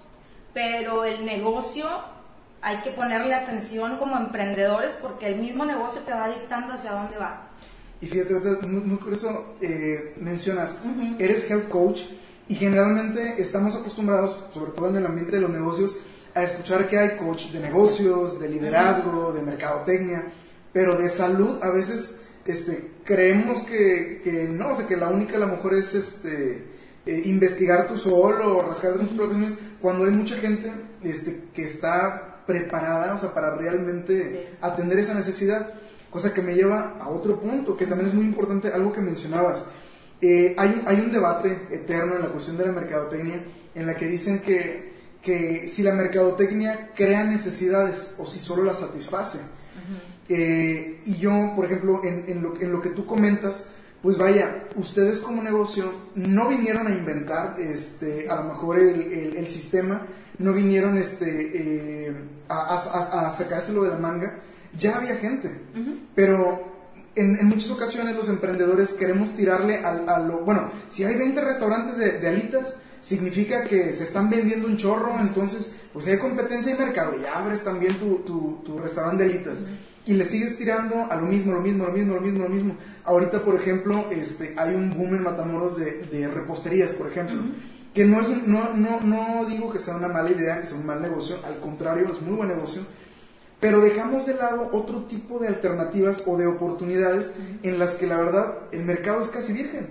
pero el negocio hay que ponerle atención como emprendedores porque el mismo negocio te va dictando hacia dónde va. Y fíjate, muy, muy curioso, eh, mencionas, eres health coach y generalmente estamos acostumbrados, sobre todo en el ambiente de los negocios, a escuchar que hay coach de negocios, de liderazgo, de mercadotecnia, pero de salud a veces este, creemos que, que no, o sea, que la única a lo mejor es este, eh, investigar tú solo o rascar tus propios cuando hay mucha gente este, que está preparada, o sea, para realmente atender esa necesidad, cosa que me lleva a otro punto, que también es muy importante, algo que mencionabas. Eh, hay, hay un debate eterno en la cuestión de la mercadotecnia en la que dicen que que si la mercadotecnia crea necesidades o si solo las satisface. Eh, y yo, por ejemplo, en, lo, en, lo, que tú comentas, pues vaya, ustedes como negocio no vinieron a inventar este, a lo mejor el, el, sistema, no vinieron este, eh, a, a, sacárselo de la manga, ya había gente, pero en, en, muchas ocasiones los emprendedores queremos tirarle a, lo, bueno, si hay 20 restaurantes de, de alitas, significa que se están vendiendo un chorro, entonces, pues hay competencia y mercado, y abres también tu, tu, restaurante de elitas. Y le sigues tirando a lo mismo, lo mismo, lo mismo, lo mismo, lo mismo. Ahorita, por ejemplo, este, hay un boom en Matamoros de, de reposterías, por ejemplo. Que no, es no, no, no digo que sea una mala idea, que sea un mal negocio, al contrario, es muy buen negocio. Pero dejamos de lado otro tipo de alternativas o de oportunidades en las que la verdad el mercado es casi virgen.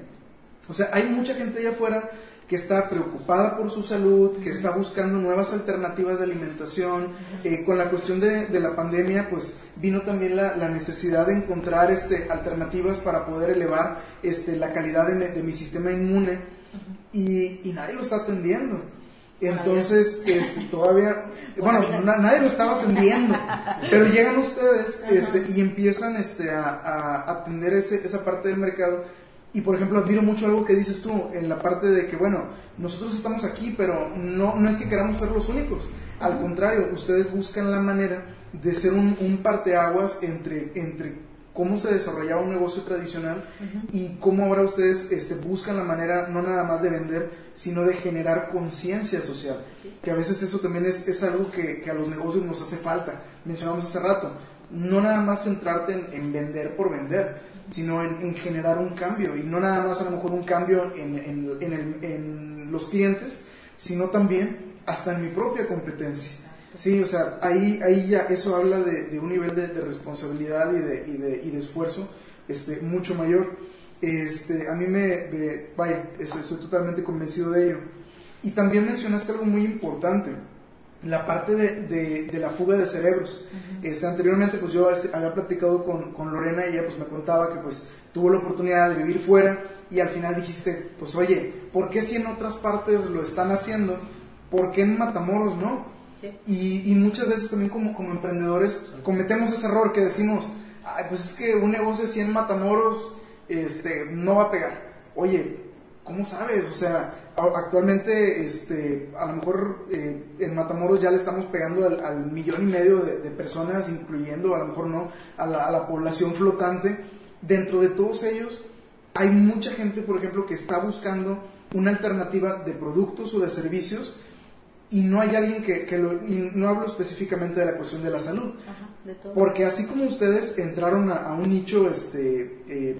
O sea, hay mucha gente allá afuera que está preocupada por su salud, que está buscando nuevas alternativas de alimentación. Eh, con la cuestión de, la pandemia, pues vino también la, necesidad de encontrar este, alternativas para poder elevar este, la calidad de, mi sistema inmune y, nadie lo está atendiendo. Entonces, este, todavía, bueno, nadie lo estaba atendiendo, pero llegan ustedes este, y empiezan este, a, a atender ese, esa parte del mercado. Y por ejemplo, admiro mucho algo que dices tú en la parte de que, bueno, nosotros estamos aquí, pero no, no es que queramos ser los únicos. Al contrario, ustedes buscan la manera de ser un, un parteaguas entre, entre cómo se desarrollaba un negocio tradicional y cómo ahora ustedes este, buscan la manera no nada más de vender, sino de generar conciencia social. Que a veces eso también es, es algo que, que, a los negocios nos hace falta. Mencionamos hace rato, no nada más centrarte en, en vender por vender, sino en, generar un cambio y no nada más a lo mejor un cambio en, en, los clientes, sino también hasta en mi propia competencia. Sí, o sea, ahí, ahí ya eso habla de, un nivel de, responsabilidad y de, y de, y de esfuerzo este, mucho mayor. Este, a mí me, vaya, estoy totalmente convencido de ello. Y también mencionaste algo muy importante, la parte de, de, la fuga de cerebros. este, anteriormente, pues yo había platicado con, con, Lorena y ella pues me contaba que pues tuvo la oportunidad de vivir fuera y al final dijiste, pues oye, ¿por qué si en otras partes lo están haciendo? ¿Por qué en Matamoros no? Y, y, muchas veces también como, como emprendedores cometemos ese error que decimos, Ay, pues es que un negocio así en Matamoros este, no va a pegar. Oye, ¿cómo sabes? O sea, actualmente, este, a lo mejor eh, en Matamoros ya le estamos pegando al, millón y medio de, personas, incluyendo a lo mejor no a la, población flotante. Dentro de todos ellos hay mucha gente, por ejemplo, que está buscando una alternativa de productos o de servicios y no hay alguien que, que lo, no hablo específicamente de la cuestión de la salud, porque así como ustedes entraron a, un nicho este, eh,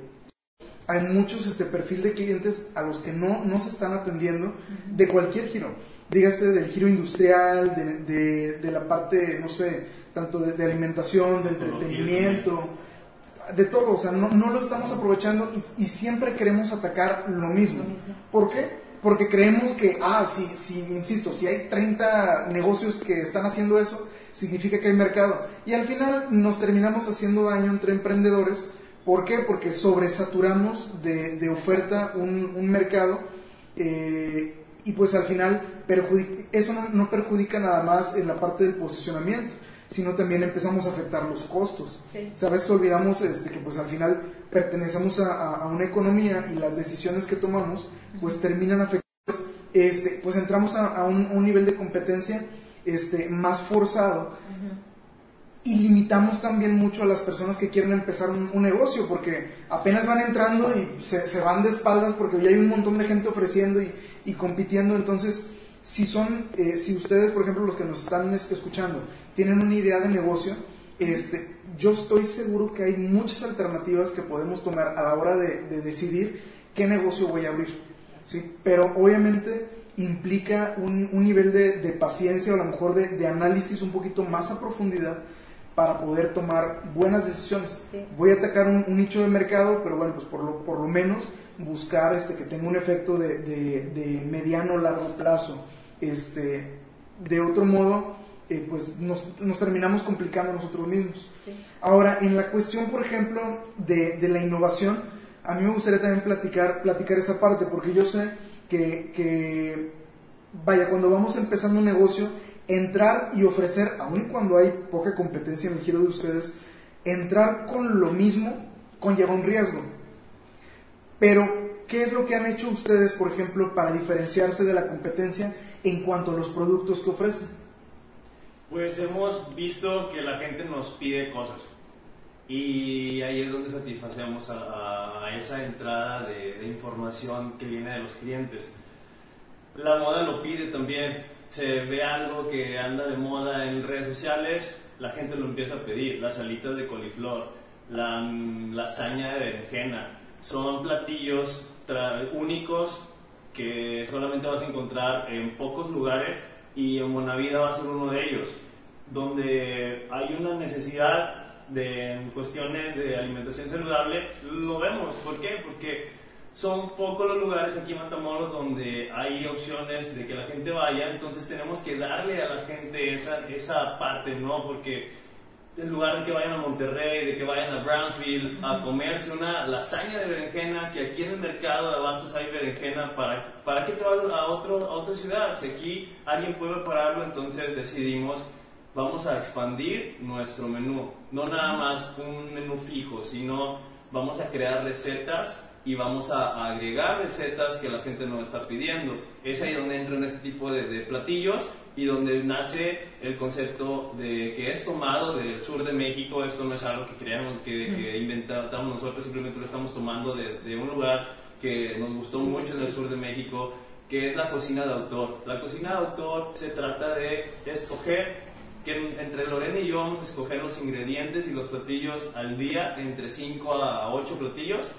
hay muchos este perfil de clientes a los que no, no se están atendiendo de cualquier giro. Dígase del giro industrial, de, de, la parte, no sé, tanto de, alimentación, de entretenimiento, de todo. O sea, no, no lo estamos aprovechando y, y, siempre queremos atacar lo mismo. ¿Por qué? Porque creemos que, ah, sí, sí, insisto, si hay 30 negocios que están haciendo eso, significa que hay mercado. Y al final nos terminamos haciendo daño entre emprendedores. ¿Por qué? Porque sobresaturamos de, oferta un, mercado eh, y pues al final eso no, perjudica nada más en la parte del posicionamiento, sino también empezamos a afectar los costos. a veces olvidamos este, que pues al final pertenecemos a, una economía y las decisiones que tomamos pues terminan afectando, este, pues entramos a, un, nivel de competencia este, más forzado y limitamos también mucho a las personas que quieren empezar un, negocio porque apenas van entrando y se, van de espaldas porque ya hay un montón de gente ofreciendo y, y compitiendo. Entonces, si son, eh, si ustedes, por ejemplo, los que nos están escuchando, tienen una idea de negocio, este, yo estoy seguro que hay muchas alternativas que podemos tomar a la hora de, decidir qué negocio voy a abrir. ¿sí? Pero obviamente implica un, nivel de, paciencia o a lo mejor de, análisis un poquito más a profundidad para poder tomar buenas decisiones. Voy a atacar un, nicho de mercado, pero bueno, pues por lo, por lo menos buscar este, que tenga un efecto de, de, mediano largo plazo. Este, de otro modo, eh, pues nos, nos, terminamos complicando nosotros mismos. Ahora, en la cuestión, por ejemplo, de, de, la innovación, a mí me gustaría también platicar, platicar esa parte, porque yo sé que, que, vaya, cuando vamos empezando un negocio, entrar y ofrecer, aun cuando hay poca competencia en el giro de ustedes, entrar con lo mismo conlleva un riesgo. Pero, ¿qué es lo que han hecho ustedes, por ejemplo, para diferenciarse de la competencia en cuanto a los productos que ofrecen? Pues hemos visto que la gente nos pide cosas y ahí es donde satisfacemos a, esa entrada de, de información que viene de los clientes. La moda lo pide también se ve algo que anda de moda en redes sociales, la gente lo empieza a pedir. Las alitas de coliflor, la lasaña de berenjena, son platillos únicos que solamente vas a encontrar en pocos lugares y en Buenavida va a ser uno de ellos, donde hay una necesidad de cuestiones de alimentación saludable, lo vemos. ¿Por qué? Porque son pocos los lugares aquí en Matamoros donde hay opciones de que la gente vaya, entonces tenemos que darle a la gente esa, esa parte, ¿no? Porque en lugar de que vayan a Monterrey, de que vayan a Brownsville a comerse una lasaña de berenjena, que aquí en el mercado de abastos hay berenjena, ¿para, para qué te vas a, otro, a otra ciudad? Si aquí alguien puede prepararlo, entonces decidimos vamos a expandir nuestro menú, no nada más un menú fijo, sino vamos a crear recetas y vamos a, agregar recetas que la gente nos está pidiendo. Es ahí donde entran este tipo de, platillos y donde nace el concepto de que es tomado del sur de México. Esto no es algo que creamos, que, que inventamos nosotros, simplemente lo estamos tomando de, de un lugar que nos gustó mucho en el sur de México, que es la cocina de autor. La cocina de autor se trata de escoger que entre Lorena y yo vamos a escoger los ingredientes y los platillos al día, entre 5 a 8 platillos,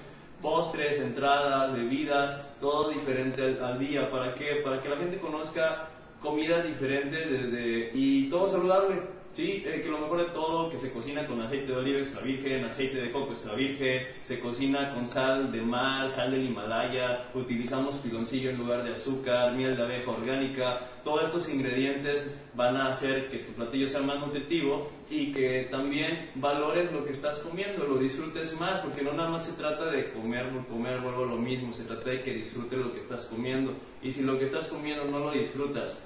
postres, entradas, bebidas, todo diferente al, día. ¿Para qué? Para que la gente conozca comida diferente desde, y todo saludable. ¿Sí? Eh, que lo mejor de todo, que se cocina con aceite de oliva extra virgen, aceite de coco extra virgen, se cocina con sal de mar, sal del Himalaya, utilizamos piloncillo en lugar de azúcar, miel de abeja orgánica, todos estos ingredientes van a hacer que tu platillo sea más nutritivo y que también valores lo que estás comiendo, lo disfrutes más, porque no nada más se trata de comer comer, vuelvo lo mismo, se trata de que disfrutes lo que estás comiendo. Y si lo que estás comiendo no lo disfrutas,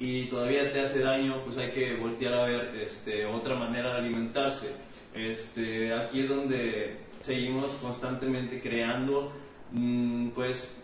y todavía te hace daño, pues hay que voltear a ver este, otra manera de alimentarse. Este, aquí es donde seguimos constantemente creando mm, pues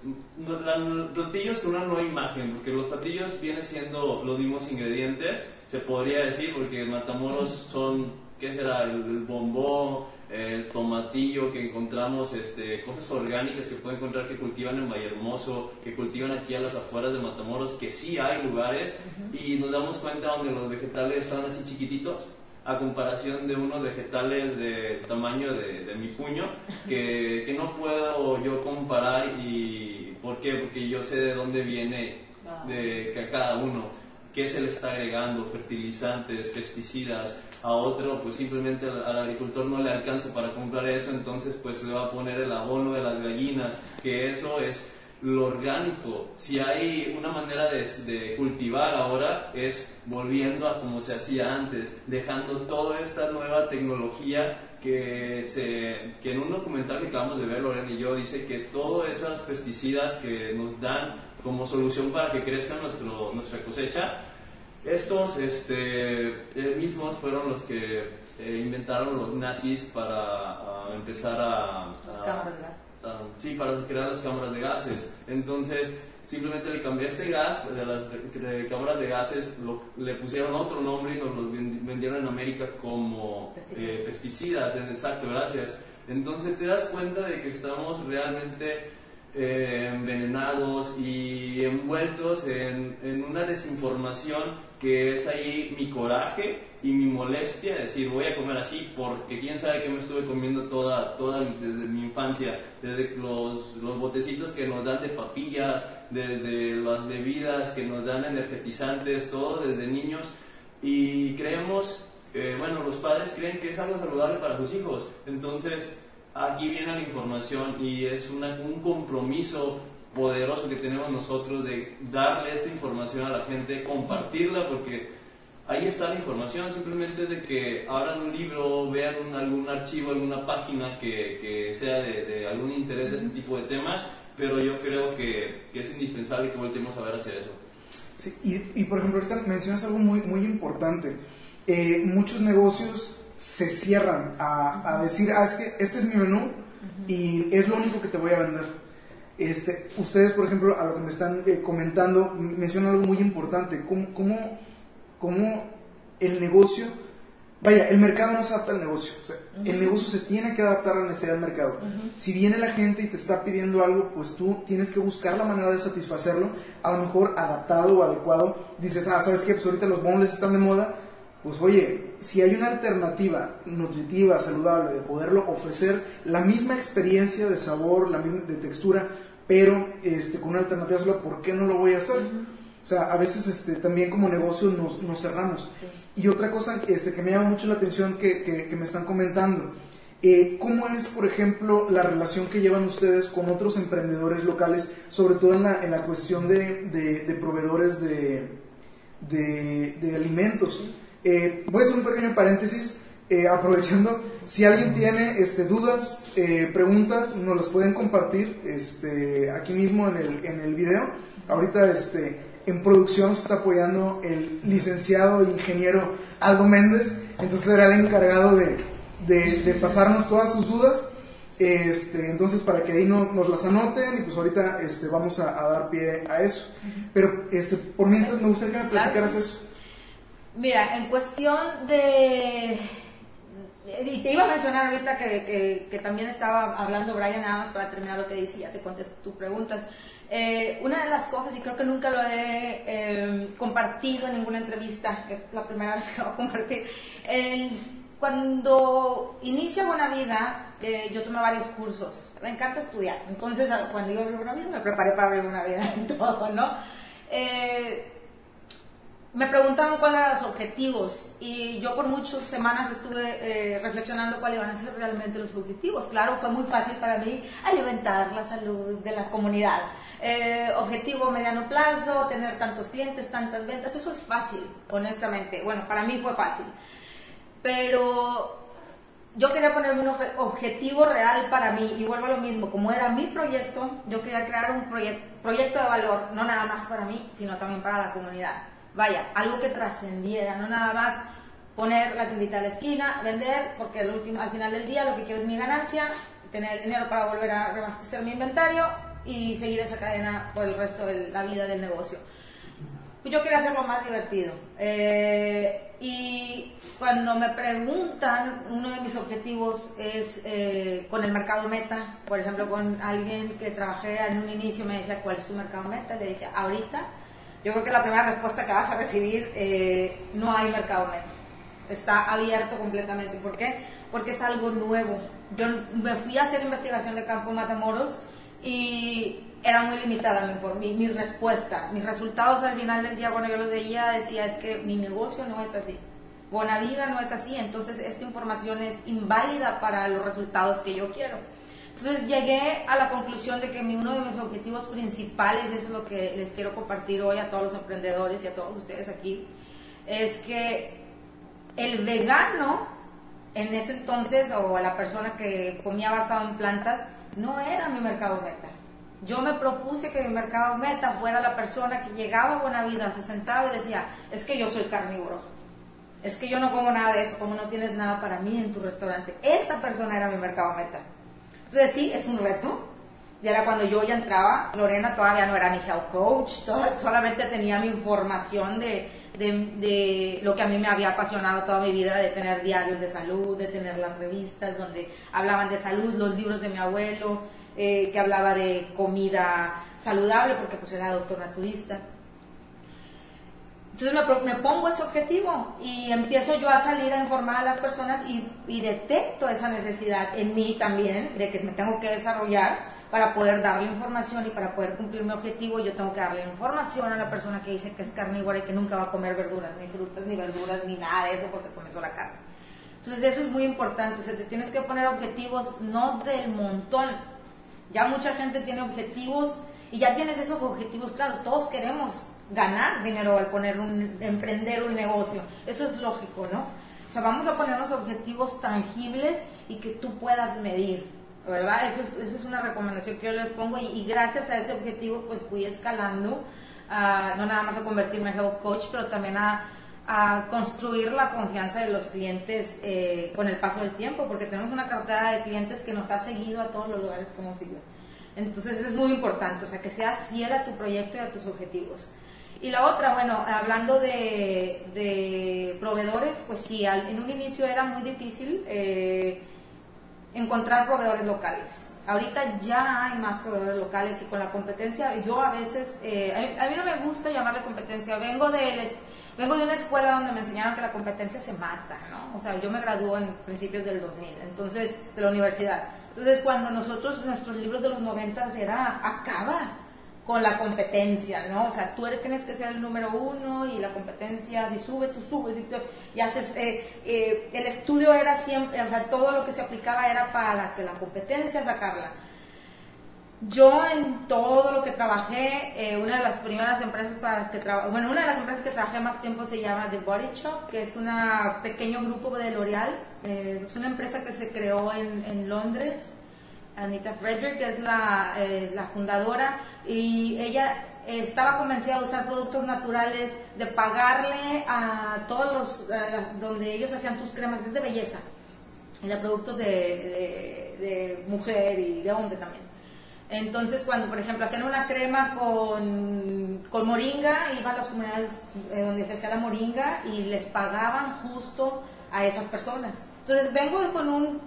platillos con una nueva imagen, porque los platillos vienen siendo los mismos ingredientes, se podría decir, porque Matamoros son, ¿qué será? El bombón, el tomatillo que encontramos, este, cosas orgánicas que pueden encontrar que cultivan en Vallehermoso, que cultivan aquí a las afueras de Matamoros, que sí hay lugares y nos damos cuenta donde los vegetales están así chiquititos a comparación de unos vegetales de tamaño de, mi puño que, que, no puedo yo comparar y ¿por qué? Porque yo sé de dónde viene de cada uno qué se le está agregando, fertilizantes, pesticidas, a otro pues simplemente al, agricultor no le alcanza para comprar eso, entonces pues le va a poner el abono de las gallinas, que eso es lo orgánico. Si hay una manera de, cultivar ahora es volviendo a como se hacía antes, dejando toda esta nueva tecnología que, se, que en un documental que acabamos de ver, Lorena y yo, dice que todas esas pesticidas que nos dan como solución para que crezca nuestro, nuestra cosecha, estos este, eh, mismos fueron los que eh, inventaron los nazis para empezar a... Las cámaras de gas. sí, para crear las cámaras de gases. Entonces, simplemente le cambié este gas, pues, de las cámaras de gases le pusieron otro nombre y nos lo vendieron en América como eh, pesticidas. Exacto, gracias. Entonces te das cuenta de que estamos realmente eh, envenenados y envueltos en, en, una desinformación que es ahí mi coraje y mi molestia, decir voy a comer así porque quién sabe que me estuve comiendo toda, toda desde mi infancia, desde los, los botecitos que nos dan de papillas, desde las bebidas que nos dan energetizantes, todo desde niños. Y creemos, eh, bueno, los padres creen que es algo saludable para sus hijos, entonces aquí viene la información y es una, un compromiso poderoso que tenemos nosotros de darle esta información a la gente, compartirla, porque ahí está la información, simplemente de que abran un libro, vean algún archivo, alguna página que, que sea de, algún interés de este tipo de temas, pero yo creo que, que es indispensable que volteemos a ver hacia eso. Sí, y, y, por ejemplo, ahorita mencionas algo muy, muy importante. Eh, muchos negocios se cierran a, a, decir, ah, es que este es mi menú y es lo único que te voy a vender este, ustedes, por ejemplo, a lo que me están eh, comentando, mencionan algo muy importante, cómo, cómo, cómo, el negocio, vaya, el mercado no se adapta al negocio, el negocio se tiene que adaptar a la necesidad del mercado. Si viene la gente y te está pidiendo algo, pues tú tienes que buscar la manera de satisfacerlo, a lo mejor adaptado o adecuado. Dices, ah, ¿sabes qué? Pues ahorita los bonles están de moda, pues oye, si hay una alternativa nutritiva, saludable, de poderlo ofrecer la misma experiencia de sabor, la misma de textura, pero este, con una alternativa sola, ¿por qué no lo voy a hacer? O sea, a veces este, también como negocio nos, nos cerramos. Y otra cosa este, que me llama mucho la atención que, que, me están comentando, eh, ¿cómo es, por ejemplo, la relación que llevan ustedes con otros emprendedores locales, sobre todo en la, en la cuestión de, de, proveedores de, de, alimentos? Eh, voy a hacer un pequeño paréntesis. Eh, aprovechando, si alguien tiene este, dudas, eh, preguntas, nos las pueden compartir este, aquí mismo en el, en el video. Ahorita este, en producción se está apoyando el licenciado ingeniero Aldo Méndez, entonces era el encargado de, de, pasarnos todas sus dudas. Este, entonces, para que ahí no, nos las anoten, y pues ahorita este, vamos a, dar pie a eso. Pero este, por mientras me gustaría que me platicaras eso. Mira, en cuestión de y te iba a mencionar ahorita que, que, también estaba hablando Brian nada más para terminar lo que dice y ya te contesto tus preguntas. Eh, una de las cosas, y creo que nunca lo he eh, compartido en ninguna entrevista, que es la primera vez que lo voy a compartir, cuando inicio Buena Vida, eh, yo tomé varios cursos, me encanta estudiar, entonces cuando iba a abrir Buena Vida me preparé para abrir Buena Vida en todo, ¿no? Me preguntaron cuáles eran los objetivos y yo por muchas semanas estuve eh, reflexionando cuáles iban a ser realmente los objetivos. Claro, fue muy fácil para mí alimentar la salud de la comunidad. Eh, objetivo mediano plazo, tener tantos clientes, tantas ventas, eso es fácil, honestamente. Bueno, para mí fue fácil. Pero yo quería ponerme un objetivo real para mí y vuelvo a lo mismo, como era mi proyecto, yo quería crear un proyecto de valor, no nada más para mí, sino también para la comunidad vaya, algo que trascendiera, no nada más poner la tiendita a la esquina, vender, porque al, último, al final del día lo que quiero es mi ganancia, tener el dinero para volver a reabastecer mi inventario y seguir esa cadena por el resto de la vida del negocio. Yo quería hacerlo más divertido. Eh, y cuando me preguntan, uno de mis objetivos es eh, con el mercado meta, por ejemplo, con alguien que trabajé en un inicio me decía, ¿cuál es tu mercado meta? Le dije, ahorita yo creo que la primera respuesta que vas a recibir, eh, no hay mercado negro. Está abierto completamente. ¿Por qué? Porque es algo nuevo. Yo me fui a hacer investigación de campo Matamoros y era muy limitada mi, mi, respuesta. Mis resultados al final del día, cuando yo los veía, decía es que mi negocio no es así. Buena vida no es así, entonces esta información es inválida para los resultados que yo quiero. Entonces llegué a la conclusión de que mi, uno de mis objetivos principales, y eso es lo que les quiero compartir hoy a todos los emprendedores y a todos ustedes aquí, es que el vegano en ese entonces, o la persona que comía basado en plantas, no era mi mercado meta. Yo me propuse que mi mercado meta fuera la persona que llegaba a buena vida, se sentaba y decía, es que yo soy carnívoro, es que yo no como nada de eso, como no tienes nada para mí en tu restaurante. Esa persona era mi mercado meta. Entonces sí, es un reto. Ya era cuando yo ya entraba, Lorena todavía no era ni health coach, solamente tenía mi información de, de, lo que a mí me había apasionado toda mi vida, de tener diarios de salud, de tener las revistas donde hablaban de salud, los libros de mi abuelo, eh, que hablaba de comida saludable, porque pues era doctor naturista. Entonces me, me, pongo ese objetivo y empiezo yo a salir a informar a las personas y, detecto esa necesidad en mí también, de que me tengo que desarrollar para poder darle información y para poder cumplir mi objetivo, yo tengo que darle información a la persona que dice que es carnívora y que nunca va a comer verduras, ni frutas, ni verduras, ni nada de eso porque come la carne. Entonces eso es muy importante, o sea, te tienes que poner objetivos no del montón. Ya mucha gente tiene objetivos y ya tienes esos objetivos claros. Todos queremos ganar dinero al poner un, emprender un negocio. Eso es lógico, ¿no? O sea, vamos a ponernos objetivos tangibles y que tú puedas medir. ¿verdad? Eso es, esa es una recomendación que yo les pongo y, gracias a ese objetivo pues fui escalando, no nada más a convertirme en health coach, pero también a, construir la confianza de los clientes eh, con el paso del tiempo, porque tenemos una cartera de clientes que nos ha seguido a todos los lugares que hemos ido. Entonces es muy importante, o sea, que seas fiel a tu proyecto y a tus objetivos. Y la otra, bueno, hablando de, proveedores, pues sí, en un inicio era muy difícil. Eh, encontrar proveedores locales. Ahorita ya hay más proveedores locales y con la competencia, yo a veces, eh, a, mí no me gusta llamarle competencia, vengo de, vengo de una escuela donde me enseñaron que la competencia se mata, ¿no? O sea, yo me gradué en principios del 2000, entonces, de la universidad. Entonces, cuando nosotros, nuestros libros de los 90 era acaba, con la competencia, ¿no? O sea, tú eres, tienes que ser el número uno y la competencia, si sube, tú subes y, haces, eh, eh, el estudio era siempre, o sea, todo lo que se aplicaba era para que la competencia sacarla. Yo en todo lo que trabajé, eh, una de las primeras empresas para las que trabajé, bueno, una de las empresas que trabajé más tiempo se llama The Body Shop, que es un pequeño grupo de L'Oreal, es una empresa que se creó en, en Londres, Anita Frederick, es la, eh, la fundadora, y ella estaba convencida de usar productos naturales, de pagarle a todos los, donde ellos hacían sus cremas, es de belleza, de productos de, de, mujer y de hombre también. Entonces, cuando, por ejemplo, hacían una crema con, con moringa, iban a las comunidades eh, donde se hacía la moringa y les pagaban justo a esas personas. Entonces, vengo con un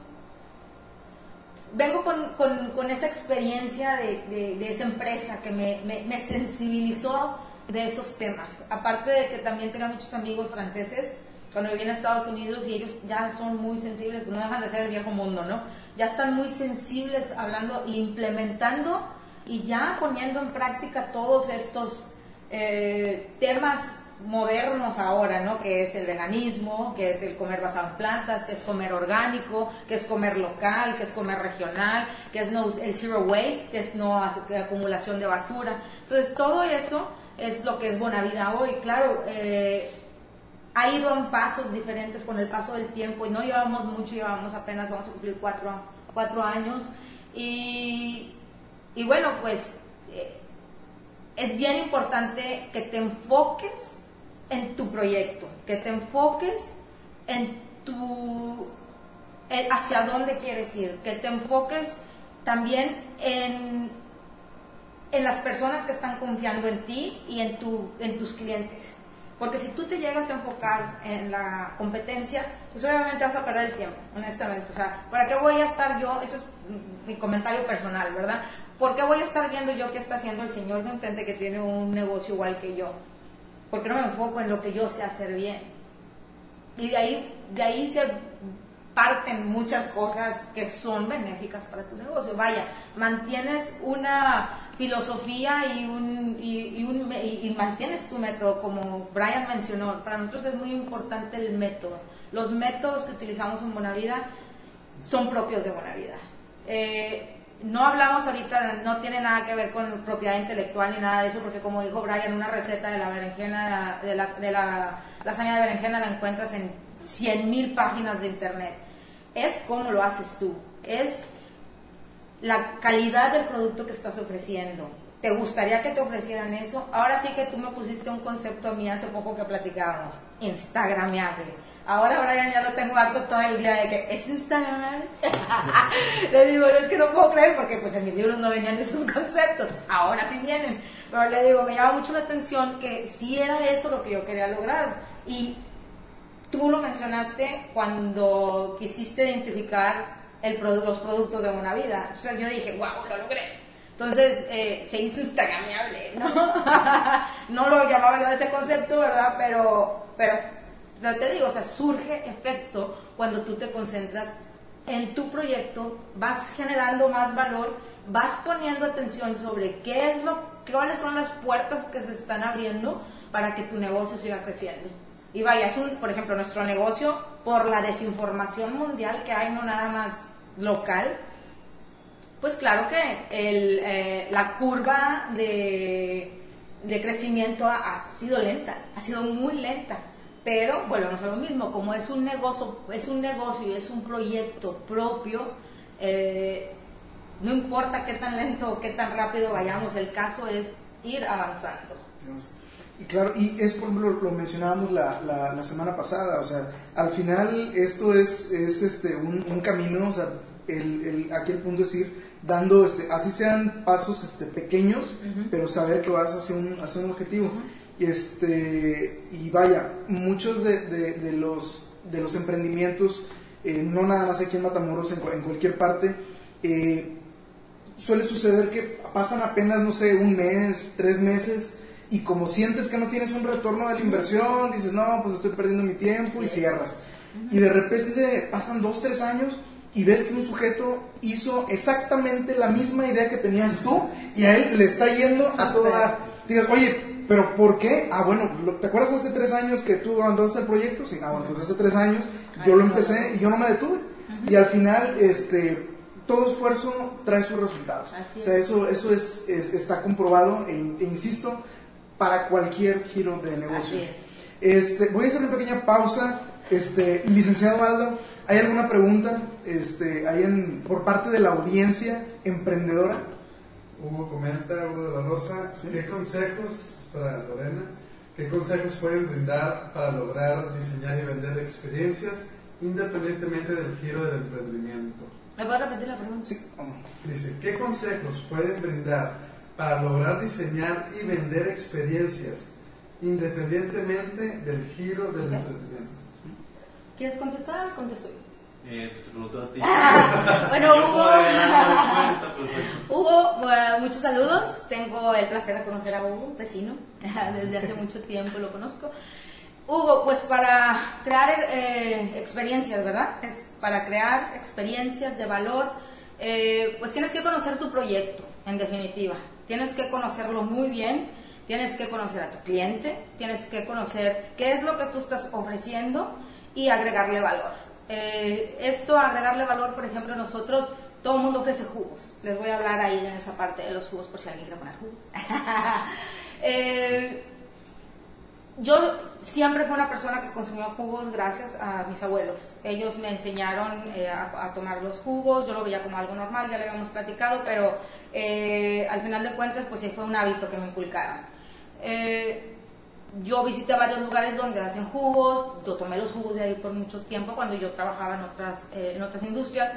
vengo con, con, esa experiencia de, de, esa empresa que me, me, sensibilizó de esos temas. Aparte de que también tengo muchos amigos franceses cuando viví en Estados Unidos y ellos ya son muy sensibles, no dejan de ser el viejo mundo, ¿no? Ya están muy sensibles hablando e implementando y ya poniendo en práctica todos estos eh, temas modernos ahora, ¿no? Que es el veganismo, que es el comer basado en plantas, que es comer orgánico, que es comer local, que es comer regional, que es no, el zero waste, que es no acumulación de basura. Entonces, todo eso es lo que es buena vida hoy. Claro, eh, ha ido en pasos diferentes con el paso del tiempo y no llevamos mucho, llevamos apenas, vamos a cumplir cuatro, cuatro años. Y, y bueno, pues... Eh, es bien importante que te enfoques en tu proyecto, que te enfoques en tu hacia dónde quieres ir, que te enfoques también en, en las personas que están confiando en ti y en, tu, en tus clientes. Porque si tú te llegas a enfocar en la competencia, pues obviamente vas a perder el tiempo, honestamente. O sea, ¿para qué voy a estar yo? Eso es mi comentario personal, ¿verdad? ¿Por qué voy a estar viendo yo qué está haciendo el señor de enfrente que tiene un negocio igual que yo? Porque no me enfoco en lo que yo sé hacer bien. Y de ahí, de ahí se parten muchas cosas que son benéficas para tu negocio. Vaya, mantienes una filosofía y, un, y, un, y, mantienes tu método, como Brian mencionó. Para nosotros es muy importante el método. Los métodos que utilizamos en Buena Vida son propios de Buena Vida. Eh, no hablamos ahorita, no tiene nada que ver con propiedad intelectual ni nada de eso, porque como dijo Brian, una receta de la berenjena, de la, de la lasaña de berenjena la encuentras en 100.000 páginas de internet. Es cómo lo haces tú, es la calidad del producto que estás ofreciendo. ¿Te gustaría que te ofrecieran eso? Ahora sí que tú me pusiste un concepto a mí hace poco que platicábamos, Instagramiable Ahora Brian ya lo tengo harto todo el día de que es Instagram. le digo, no es que no puedo creer porque pues en mis libros no venían esos conceptos. Ahora sí vienen. Pero le digo, me llama mucho la atención que sí era eso lo que yo quería lograr. Y tú lo mencionaste cuando quisiste identificar el los productos de una vida. O sea, yo dije, wow, lo logré. Entonces eh, se hizo Instagramable, ¿no? no lo llamaba yo ese concepto, ¿verdad? Pero, pero te digo, o sea, surge efecto cuando tú te concentras en tu proyecto, vas generando más valor, vas poniendo atención sobre qué es lo, cuáles son las puertas que se están abriendo para que tu negocio siga creciendo. Y vaya, es un, por ejemplo, nuestro negocio, por la desinformación mundial que hay, no nada más local, pues claro que el, eh, la curva de, de crecimiento ha, ha sido lenta, ha sido muy lenta. Pero volvemos a lo mismo, como es un negocio, es un negocio y es un proyecto propio, eh, no importa qué tan lento o qué tan rápido vayamos, el caso es ir avanzando. Y claro, y es por ejemplo, lo mencionábamos la, la, semana pasada, o sea, al final esto es, es este, un, un camino, o sea, el, el, aquí el punto es ir dando, este, así sean pasos este, pequeños, pero saber que vas hacia un, hacia un objetivo. Este, y vaya, muchos de, de, los, de los emprendimientos, eh, no nada más aquí en Matamoros, en, en cualquier parte, eh, suele suceder que pasan apenas, no sé, un mes, tres meses, y como sientes que no tienes un retorno de la inversión, dices, no, pues estoy perdiendo mi tiempo y cierras. Y de repente pasan dos, tres años y ves que un sujeto hizo exactamente la misma idea que tenías tú y a él le está yendo a toda... Digas, oye, ¿Pero por qué? Ah, bueno, ¿te acuerdas hace tres años que tú abandonaste el proyecto? Sí, ah, bueno, pues hace tres años yo lo empecé y yo no me detuve. Y al final, este, todo esfuerzo trae sus resultados. o sea, eso, eso es, está comprobado e, e, insisto, para cualquier giro de negocio. Este, voy a hacer una pequeña pausa. Este, licenciado Aldo, ¿hay alguna pregunta este, hay en, por parte de la audiencia emprendedora? Hugo comenta, Hugo de la Rosa, ¿qué consejos para Lorena. ¿Qué consejos pueden brindar para lograr diseñar y vender experiencias independientemente del giro del emprendimiento? ¿Me puedo repetir la pregunta? Sí. Dice, ¿qué consejos pueden brindar para lograr diseñar y vender experiencias independientemente del giro del emprendimiento? ¿Quieres contestar? Contesto eh, pues te pregunto a ti. bueno, Hugo. Hugo, muchos saludos. Tengo el placer de conocer a Hugo, vecino. Desde hace mucho tiempo lo conozco. Hugo, pues para crear eh, experiencias, ¿verdad? Es para crear experiencias de valor, eh, pues tienes que conocer tu proyecto, en definitiva. Tienes que conocerlo muy bien, tienes que conocer a tu cliente, tienes que conocer qué es lo que tú estás ofreciendo y agregarle valor. Eh, esto, agregarle valor, por ejemplo, nosotros, todo el mundo ofrece jugos. Les voy a hablar ahí en esa parte de los jugos por si alguien quiere poner jugos. Eh, yo siempre fui una persona que consumió jugos gracias a mis abuelos. Ellos me enseñaron eh, a, tomar los jugos, yo lo veía como algo normal, ya lo habíamos platicado, pero al final de cuentas, pues sí fue un hábito que me inculcaron yo visité varios lugares donde hacen jugos, yo tomé los jugos de ahí por mucho tiempo cuando yo trabajaba en otras, eh, en otras industrias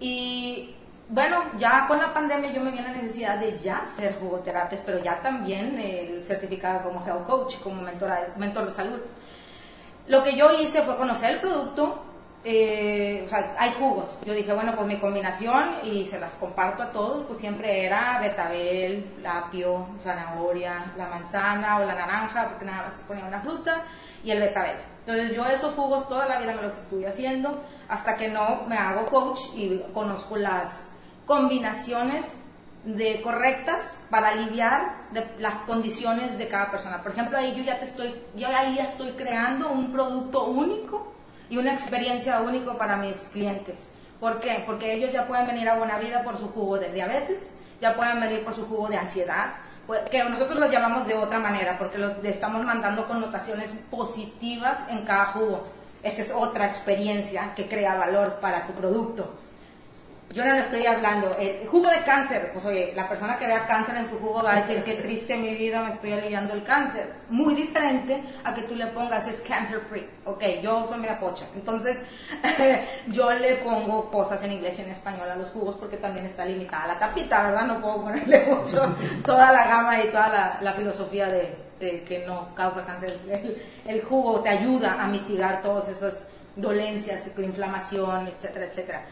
y bueno, ya con la pandemia yo me vi la necesidad de ya ser jugoterapias, pero ya también eh, certificada como health coach, como mentor de salud. Lo que yo hice fue conocer el producto, eh, o sea, hay jugos. Yo dije, bueno, pues mi combinación, y se las comparto a todos, pues siempre era betabel, apio, zanahoria, la manzana o la naranja, porque nada más se ponía una fruta, y el betabel. Entonces yo esos jugos toda la vida me los estuve haciendo, hasta que no me hago coach y conozco las combinaciones de correctas para aliviar las condiciones de cada persona. Por ejemplo, ahí yo ya te estoy, yo ahí ya estoy creando un producto único y una experiencia única para mis clientes. ¿Por qué? Porque ellos ya pueden venir a Buena Vida por su jugo de diabetes, ya pueden venir por su jugo de ansiedad, pues, que nosotros los llamamos de otra manera, porque le estamos mandando connotaciones positivas en cada jugo. Esa es otra experiencia que crea valor para tu producto. Yo no le estoy hablando. El jugo de cáncer, pues oye, la persona que vea cáncer en su jugo va a decir qué triste mi vida, me estoy aliviando el cáncer. Muy diferente a que tú le pongas es cancer free. Ok, yo soy media pocha. Entonces, yo le pongo cosas en inglés y en español a los jugos porque también está limitada la tapita, ¿verdad? No puedo ponerle mucho toda la gama y toda la, filosofía de, que no causa cáncer. El, el jugo te ayuda a mitigar todas esas dolencias, inflamación, etcétera, etcétera.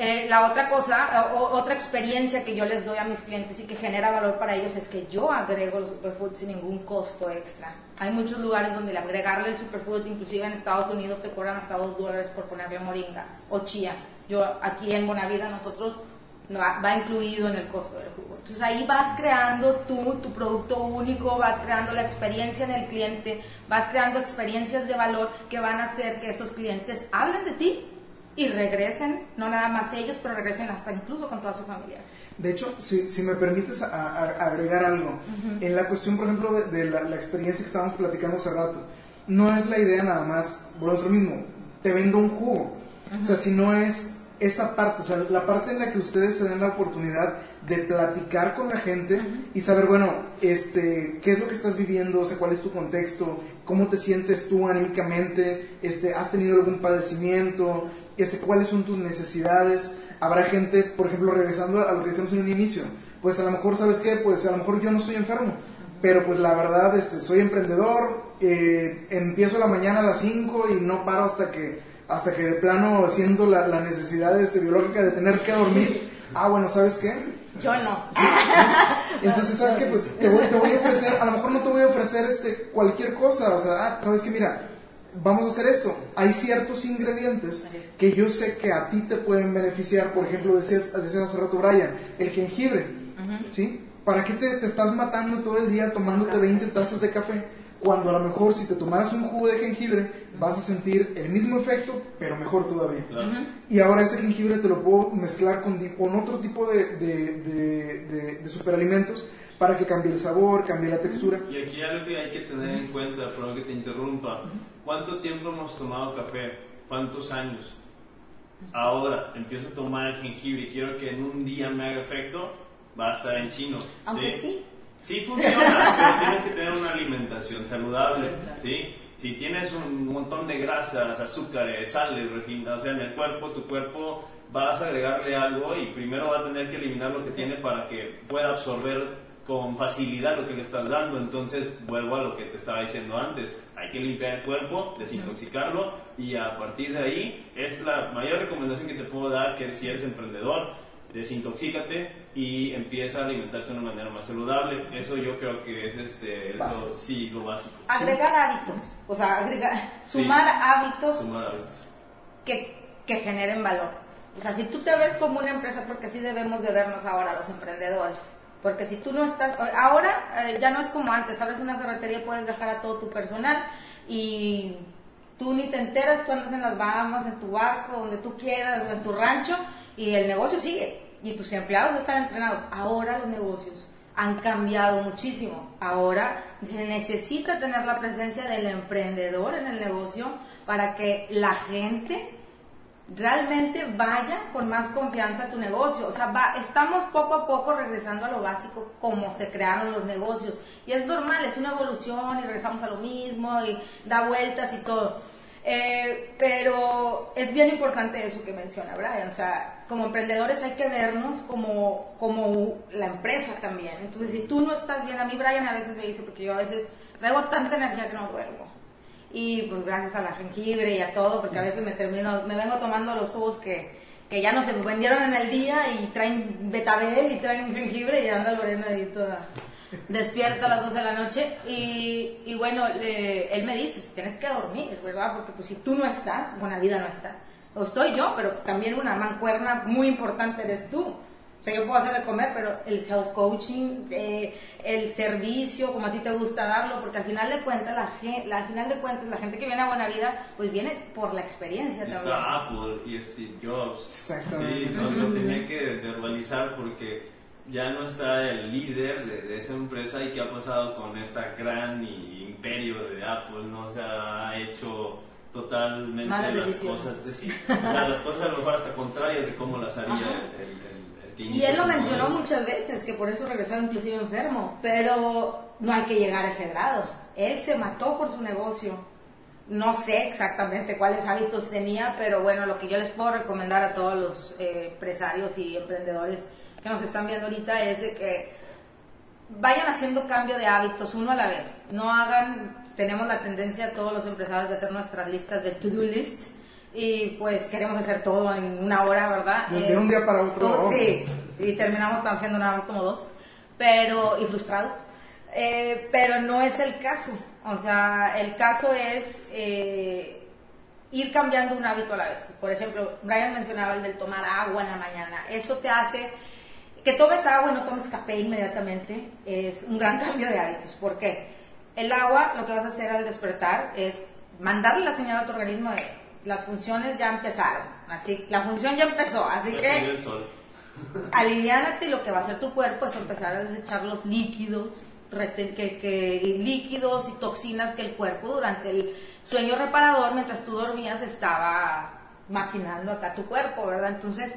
Eh, la otra cosa, otra experiencia que yo les doy a mis clientes y que genera valor para ellos es que yo agrego los superfoods sin ningún costo extra. Hay muchos lugares donde le agregarle el superfood, inclusive en Estados Unidos te cobran hasta dos dólares por ponerle moringa o chía. Yo aquí en Bonavida nosotros va, incluido en el costo del jugo. Entonces ahí vas creando tú tu producto único, vas creando la experiencia en el cliente, vas creando experiencias de valor que van a hacer que esos clientes hablen de ti y regresen, no nada más ellos, pero regresen hasta incluso con toda su familia. De hecho, si, si me permites agregar algo, en la cuestión, por ejemplo, de, la, experiencia que estábamos platicando hace rato, no es la idea nada más, por lo mismo, te vendo un jugo. O sea, si no es esa parte, o sea, la parte en la que ustedes se den la oportunidad de platicar con la gente y saber, bueno, este, qué es lo que estás viviendo, o sea, cuál es tu contexto, cómo te sientes tú anímicamente, este, has tenido algún padecimiento, este, cuáles son tus necesidades. Habrá gente, por ejemplo, regresando a lo que decíamos en un inicio, pues a lo mejor, ¿sabes qué? Pues a lo mejor yo no estoy enfermo, pero pues la verdad, este, soy emprendedor, eh, empiezo la mañana a las 5 y no paro hasta que, hasta que de plano siento la, la necesidad este, biológica de tener que dormir. Ah, bueno, ¿sabes qué? Yo no. Entonces, ¿sabes qué? Pues te voy, te voy, a ofrecer, a lo mejor no te voy a ofrecer este, cualquier cosa, o sea, ah, ¿sabes qué? Mira, vamos a hacer esto. Hay ciertos ingredientes que yo sé que a ti te pueden beneficiar. Por ejemplo, decías, decías hace rato, Brian, el jengibre. ¿Sí? ¿Para qué te, estás matando todo el día tomándote 20 tazas de café? Cuando a lo mejor si te tomaras un jugo de jengibre vas a sentir el mismo efecto, pero mejor todavía. Y ahora ese jengibre te lo puedo mezclar con, con otro tipo de, de, de superalimentos para que cambie el sabor, cambie la textura. Y aquí algo que hay que tener en cuenta, perdón que te interrumpa, ¿cuánto tiempo hemos tomado café? ¿Cuántos años? Ahora empiezo a tomar el jengibre y quiero que en un día me haga efecto, va a estar en chino. Aunque sí. Sí, funciona, pero tienes que tener una alimentación saludable, ¿sí? Si tienes un montón de grasas, azúcares, sales refinadas, o sea, en el cuerpo, tu cuerpo vas a agregarle algo y primero va a tener que eliminar lo que tiene para que pueda absorber con facilidad lo que le estás dando. Entonces, vuelvo a lo que te estaba diciendo antes. Hay que limpiar el cuerpo, desintoxicarlo y a partir de ahí es la mayor recomendación que te puedo dar que si eres emprendedor, desintoxícate y empieza a alimentarte de una manera más saludable. Eso yo creo que es este lo, sí, lo básico. Agregar hábitos, o sea, agregar, sumar hábitos, sumar hábitos. Que, que generen valor. O sea, si tú te ves como una empresa, porque así debemos de vernos ahora los emprendedores porque si tú no estás, ahora eh, ya no es como antes, abres una ferretería y puedes dejar a todo tu personal y tú ni te enteras, tú andas en las Bahamas, en tu barco, donde tú quieras, en tu rancho y el negocio sigue y tus empleados están entrenados. Ahora los negocios han cambiado muchísimo. Ahora se necesita tener la presencia del emprendedor en el negocio para que la gente realmente vaya con más confianza a tu negocio. O sea, estamos poco a poco regresando a lo básico como se crearon los negocios. Y es normal, es una evolución y regresamos a lo mismo y da vueltas y todo. Eh, pero es bien importante eso que menciona Brian. O sea, como emprendedores hay que vernos como, como la empresa también. Entonces, si tú no estás bien, a mí Brian a veces me dice, porque yo a veces traigo tanta energía que no duermo y pues gracias a la jengibre y a todo, porque a veces me termino, me vengo tomando los jugos que, que ya no se vendieron en el día y traen betabel y traen jengibre y anda Lorena ahí toda despierta a las 12 de la noche y, y bueno, él me dice, tienes que dormir, ¿verdad? Porque pues si tú no estás, buena vida no está. O estoy yo, pero también una mancuerna muy importante eres tú. O sea, yo puedo hacer de comer, pero el health coaching, eh, el servicio, como a ti te gusta darlo, porque al final de cuentas, la, gen- la- al final de cuentas, la gente que viene a Buena Vida, pues viene por la experiencia también. Está Apple y Steve Jobs. Exactamente. Sí, lo, lo tenía que verbalizar porque ya no está el líder de, de esa empresa y qué ha pasado con esta gran i- imperio de Apple, ¿no? O sea, ha hecho totalmente Malas las decisiones. cosas, de- sí, o sea, las cosas a lo mejor hasta contrarias de cómo las haría el- el- Y él lo mencionó muchas veces, que por eso regresaba inclusive enfermo, pero no hay que llegar a ese grado. Él se mató por su negocio. No sé exactamente cuáles hábitos tenía, pero bueno, lo que yo les puedo recomendar a todos los eh, empresarios y emprendedores que nos están viendo ahorita es de que vayan haciendo cambio de hábitos uno a la vez. No hagan, tenemos la tendencia todos los empresarios de hacer nuestras listas de to-do list y pues queremos hacer todo en una hora, ¿verdad? De- de un día para otro. todo- sí, y terminamos haciendo nada más como dos, pero y frustrados. Eh, pero no es el caso. O sea, el caso es eh, ir cambiando un hábito a la vez. Por ejemplo, Brian mencionaba el del tomar agua en la mañana. Eso te hace que tomes agua y no tomes café inmediatamente. Es un gran cambio de hábitos. ¿Por qué? El agua, lo que vas a hacer al despertar es mandarle la señal a tu organismo de las funciones ya empezaron. Así, la función ya empezó. Así Ya que aliviánate y lo que va a hacer tu cuerpo es empezar a desechar los líquidos, reten- que, que- líquidos y toxinas que el cuerpo durante el sueño reparador, mientras tú dormías, estaba maquinando acá tu cuerpo, ¿verdad? Entonces,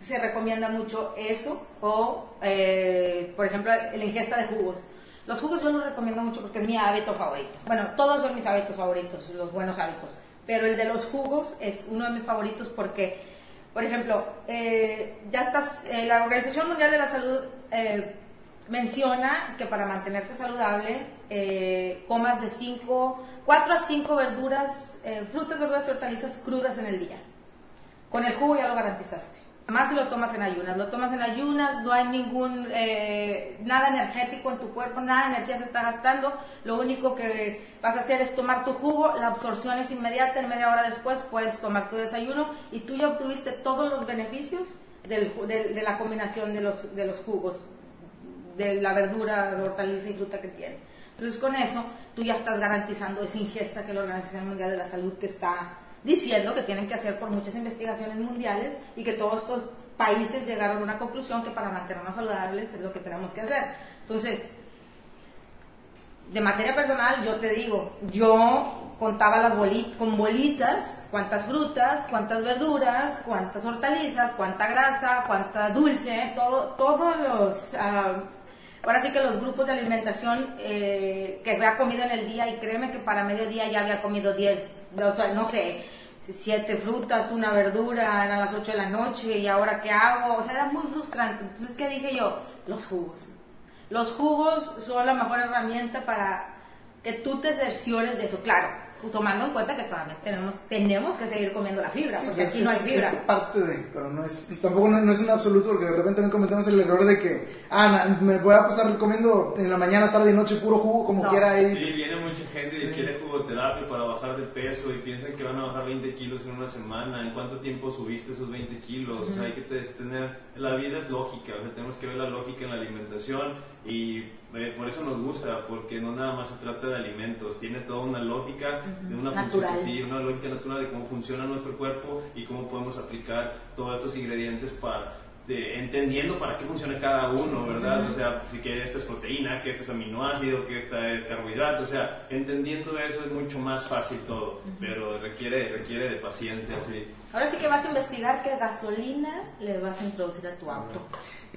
se recomienda mucho eso o, eh, por ejemplo, la ingesta de jugos. Los jugos yo los recomiendo mucho porque es mi hábito favorito. Bueno, todos son mis hábitos favoritos, los buenos hábitos. Pero el de los jugos es uno de mis favoritos porque, por ejemplo, eh, ya estás, eh, la Organización Mundial de la Salud eh, menciona que para mantenerte saludable eh, comas de 5, 4 a 5 verduras, frutas, verduras y hortalizas crudas en el día. Con el jugo ya lo garantizaste. Más si lo tomas en ayunas. Lo tomas en ayunas, no hay ningún, eh, nada energético en tu cuerpo, nada de energía se está gastando. Lo único que vas a hacer es tomar tu jugo, la absorción es inmediata, en media hora después puedes tomar tu desayuno y tú ya obtuviste todos los beneficios del del- de, la combinación de los, de los jugos, de la verdura, de hortaliza y fruta que tiene. Entonces con eso tú ya estás garantizando esa ingesta que la Organización Mundial de la Salud te está diciendo que tienen que hacer por muchas investigaciones mundiales y que todos estos países llegaron a una conclusión que para mantenernos saludables es lo que tenemos que hacer. Entonces, de materia personal, yo te digo, yo contaba las bolitas, con bolitas, cuántas frutas, cuántas verduras, cuántas hortalizas, cuánta grasa, cuánta dulce, todo, todos los, ah, ahora sí que los grupos de alimentación eh, que había comido en el día y créeme que para mediodía ya había comido 10, o sea, no sé, siete frutas, una verdura, eran las 8 de la noche y ahora qué hago, o sea, era muy frustrante. Entonces, ¿qué dije yo? Los jugos. Los jugos son la mejor herramienta para que tú te cerciores de eso. Claro, tomando en cuenta que todavía tenemos, tenemos que seguir comiendo la fibra, porque es, aquí no hay fibra. es parte de, pero no es, tampoco no, no es un absoluto, porque de repente también cometemos el error de que, ah, na- me voy a pasar comiendo en la mañana, tarde y noche puro jugo, como No. quiera ahí. Sí, viene mucha gente Sí. y quiere jugoterapia para bajar de peso y piensan que van a bajar 20 kilos en una semana. ¿En cuánto tiempo subiste esos 20 kilos? O sea, hay que te- tener... La vida es lógica, o sea, tenemos que ver la lógica en la alimentación y eh, por eso nos gusta, porque no nada más se trata de alimentos, tiene toda una lógica, de una Natural. función, sí, una lógica natural de cómo funciona nuestro cuerpo y cómo podemos aplicar todos estos ingredientes para de- entendiendo para qué funciona cada uno, ¿verdad? O sea, si que esta es proteína, que este es aminoácido, que esta es carbohidrato, o sea, entendiendo eso es mucho más fácil todo, pero requiere, requiere de paciencia, sí. Ahora sí que vas a investigar qué gasolina le vas a introducir a tu auto.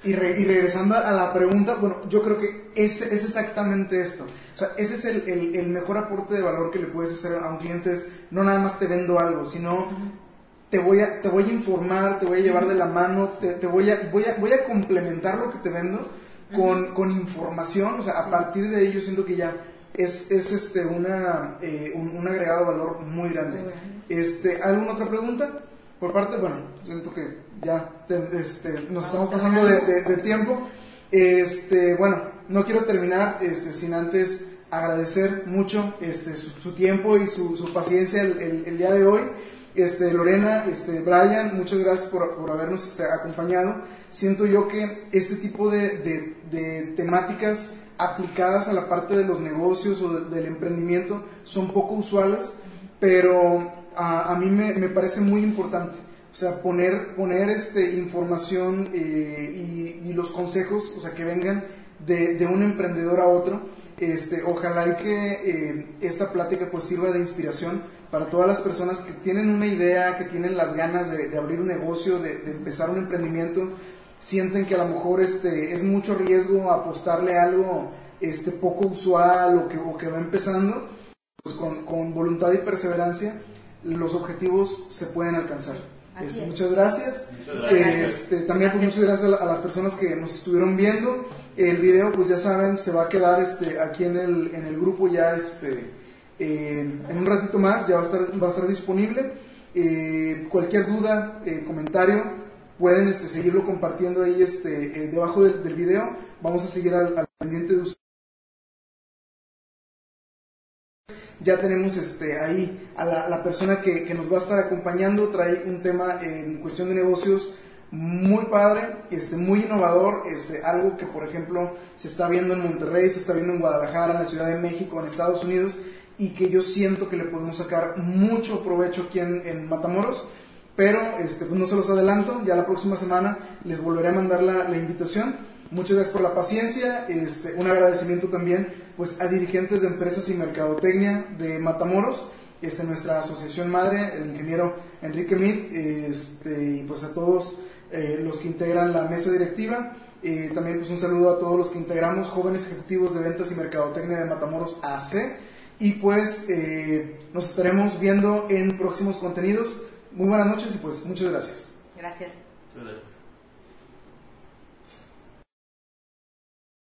Y, re- y regresando a la pregunta, bueno, yo creo que es, es exactamente esto. O sea, ese es el, el- el mejor aporte de valor que le puedes hacer a un cliente, es no nada más te vendo algo, sino te voy a, te voy a informar, te voy a llevar de la mano, te, te voy, a, voy, a, voy a complementar lo que te vendo con, con información, o sea, a partir de ello siento que ya es, es este, una, eh, un, un agregado de valor muy grande. Muy grande. Este, ¿Alguna otra pregunta? Por parte, bueno, siento que ya te- este, nos Vamos estamos pasando de, terminando. de- de tiempo. Este, bueno, no quiero terminar este, sin antes agradecer mucho este, su, su tiempo y su, su paciencia el, el- el día de hoy. Este, Lorena, este, Brian, muchas gracias por, por habernos este, acompañado. Siento yo que este tipo de, de, de, temáticas aplicadas a la parte de los negocios o de, del emprendimiento son poco usuales, pero a, a mí me, me, parece muy importante. O sea, poner, poner este, información eh, y, los consejos, o sea, que vengan de, de un emprendedor a otro. Este, ojalá y que eh, esta plática pues sirva de inspiración para todas las personas que tienen una idea, que tienen las ganas de, de abrir un negocio, de, de, empezar un emprendimiento, sienten que a lo mejor este, es mucho riesgo apostarle algo este, poco usual o que, o que va empezando, pues con, con, voluntad y perseverancia los objetivos se pueden alcanzar. Este, muchas gracias. Muchas gracias. Este, también pues, muchas gracias a, las personas que nos estuvieron viendo. El video, pues ya saben, se va a quedar este, aquí en el, en el grupo ya este, eh, en un ratito más, ya va a estar, va a estar disponible. Eh, cualquier duda, eh, comentario, pueden este, seguirlo compartiendo ahí este, eh, debajo del, del, video. Vamos a seguir al, al pendiente de ustedes. Ya tenemos este, ahí a la, la persona que, que, nos va a estar acompañando, trae un tema en cuestión de negocios muy padre, este, muy innovador, este, algo que por ejemplo se está viendo en Monterrey, se está viendo en Guadalajara, en la Ciudad de México, en Estados Unidos, y que yo siento que le podemos sacar mucho provecho aquí en, en Matamoros. Pero este, pues no se los adelanto, ya la próxima semana les volveré a mandar la, la invitación. Muchas gracias por la paciencia, este, un agradecimiento también pues, a dirigentes de empresas y mercadotecnia de Matamoros, este, nuestra asociación madre, el ingeniero Enrique Mid, este, y pues a todos eh, los que integran la mesa directiva. Eh, también pues, un saludo a todos los que integramos jóvenes ejecutivos de ventas y mercadotecnia de Matamoros AC. Y pues eh, nos estaremos viendo en próximos contenidos. Muy buenas noches y pues muchas gracias. Gracias. Muchas gracias.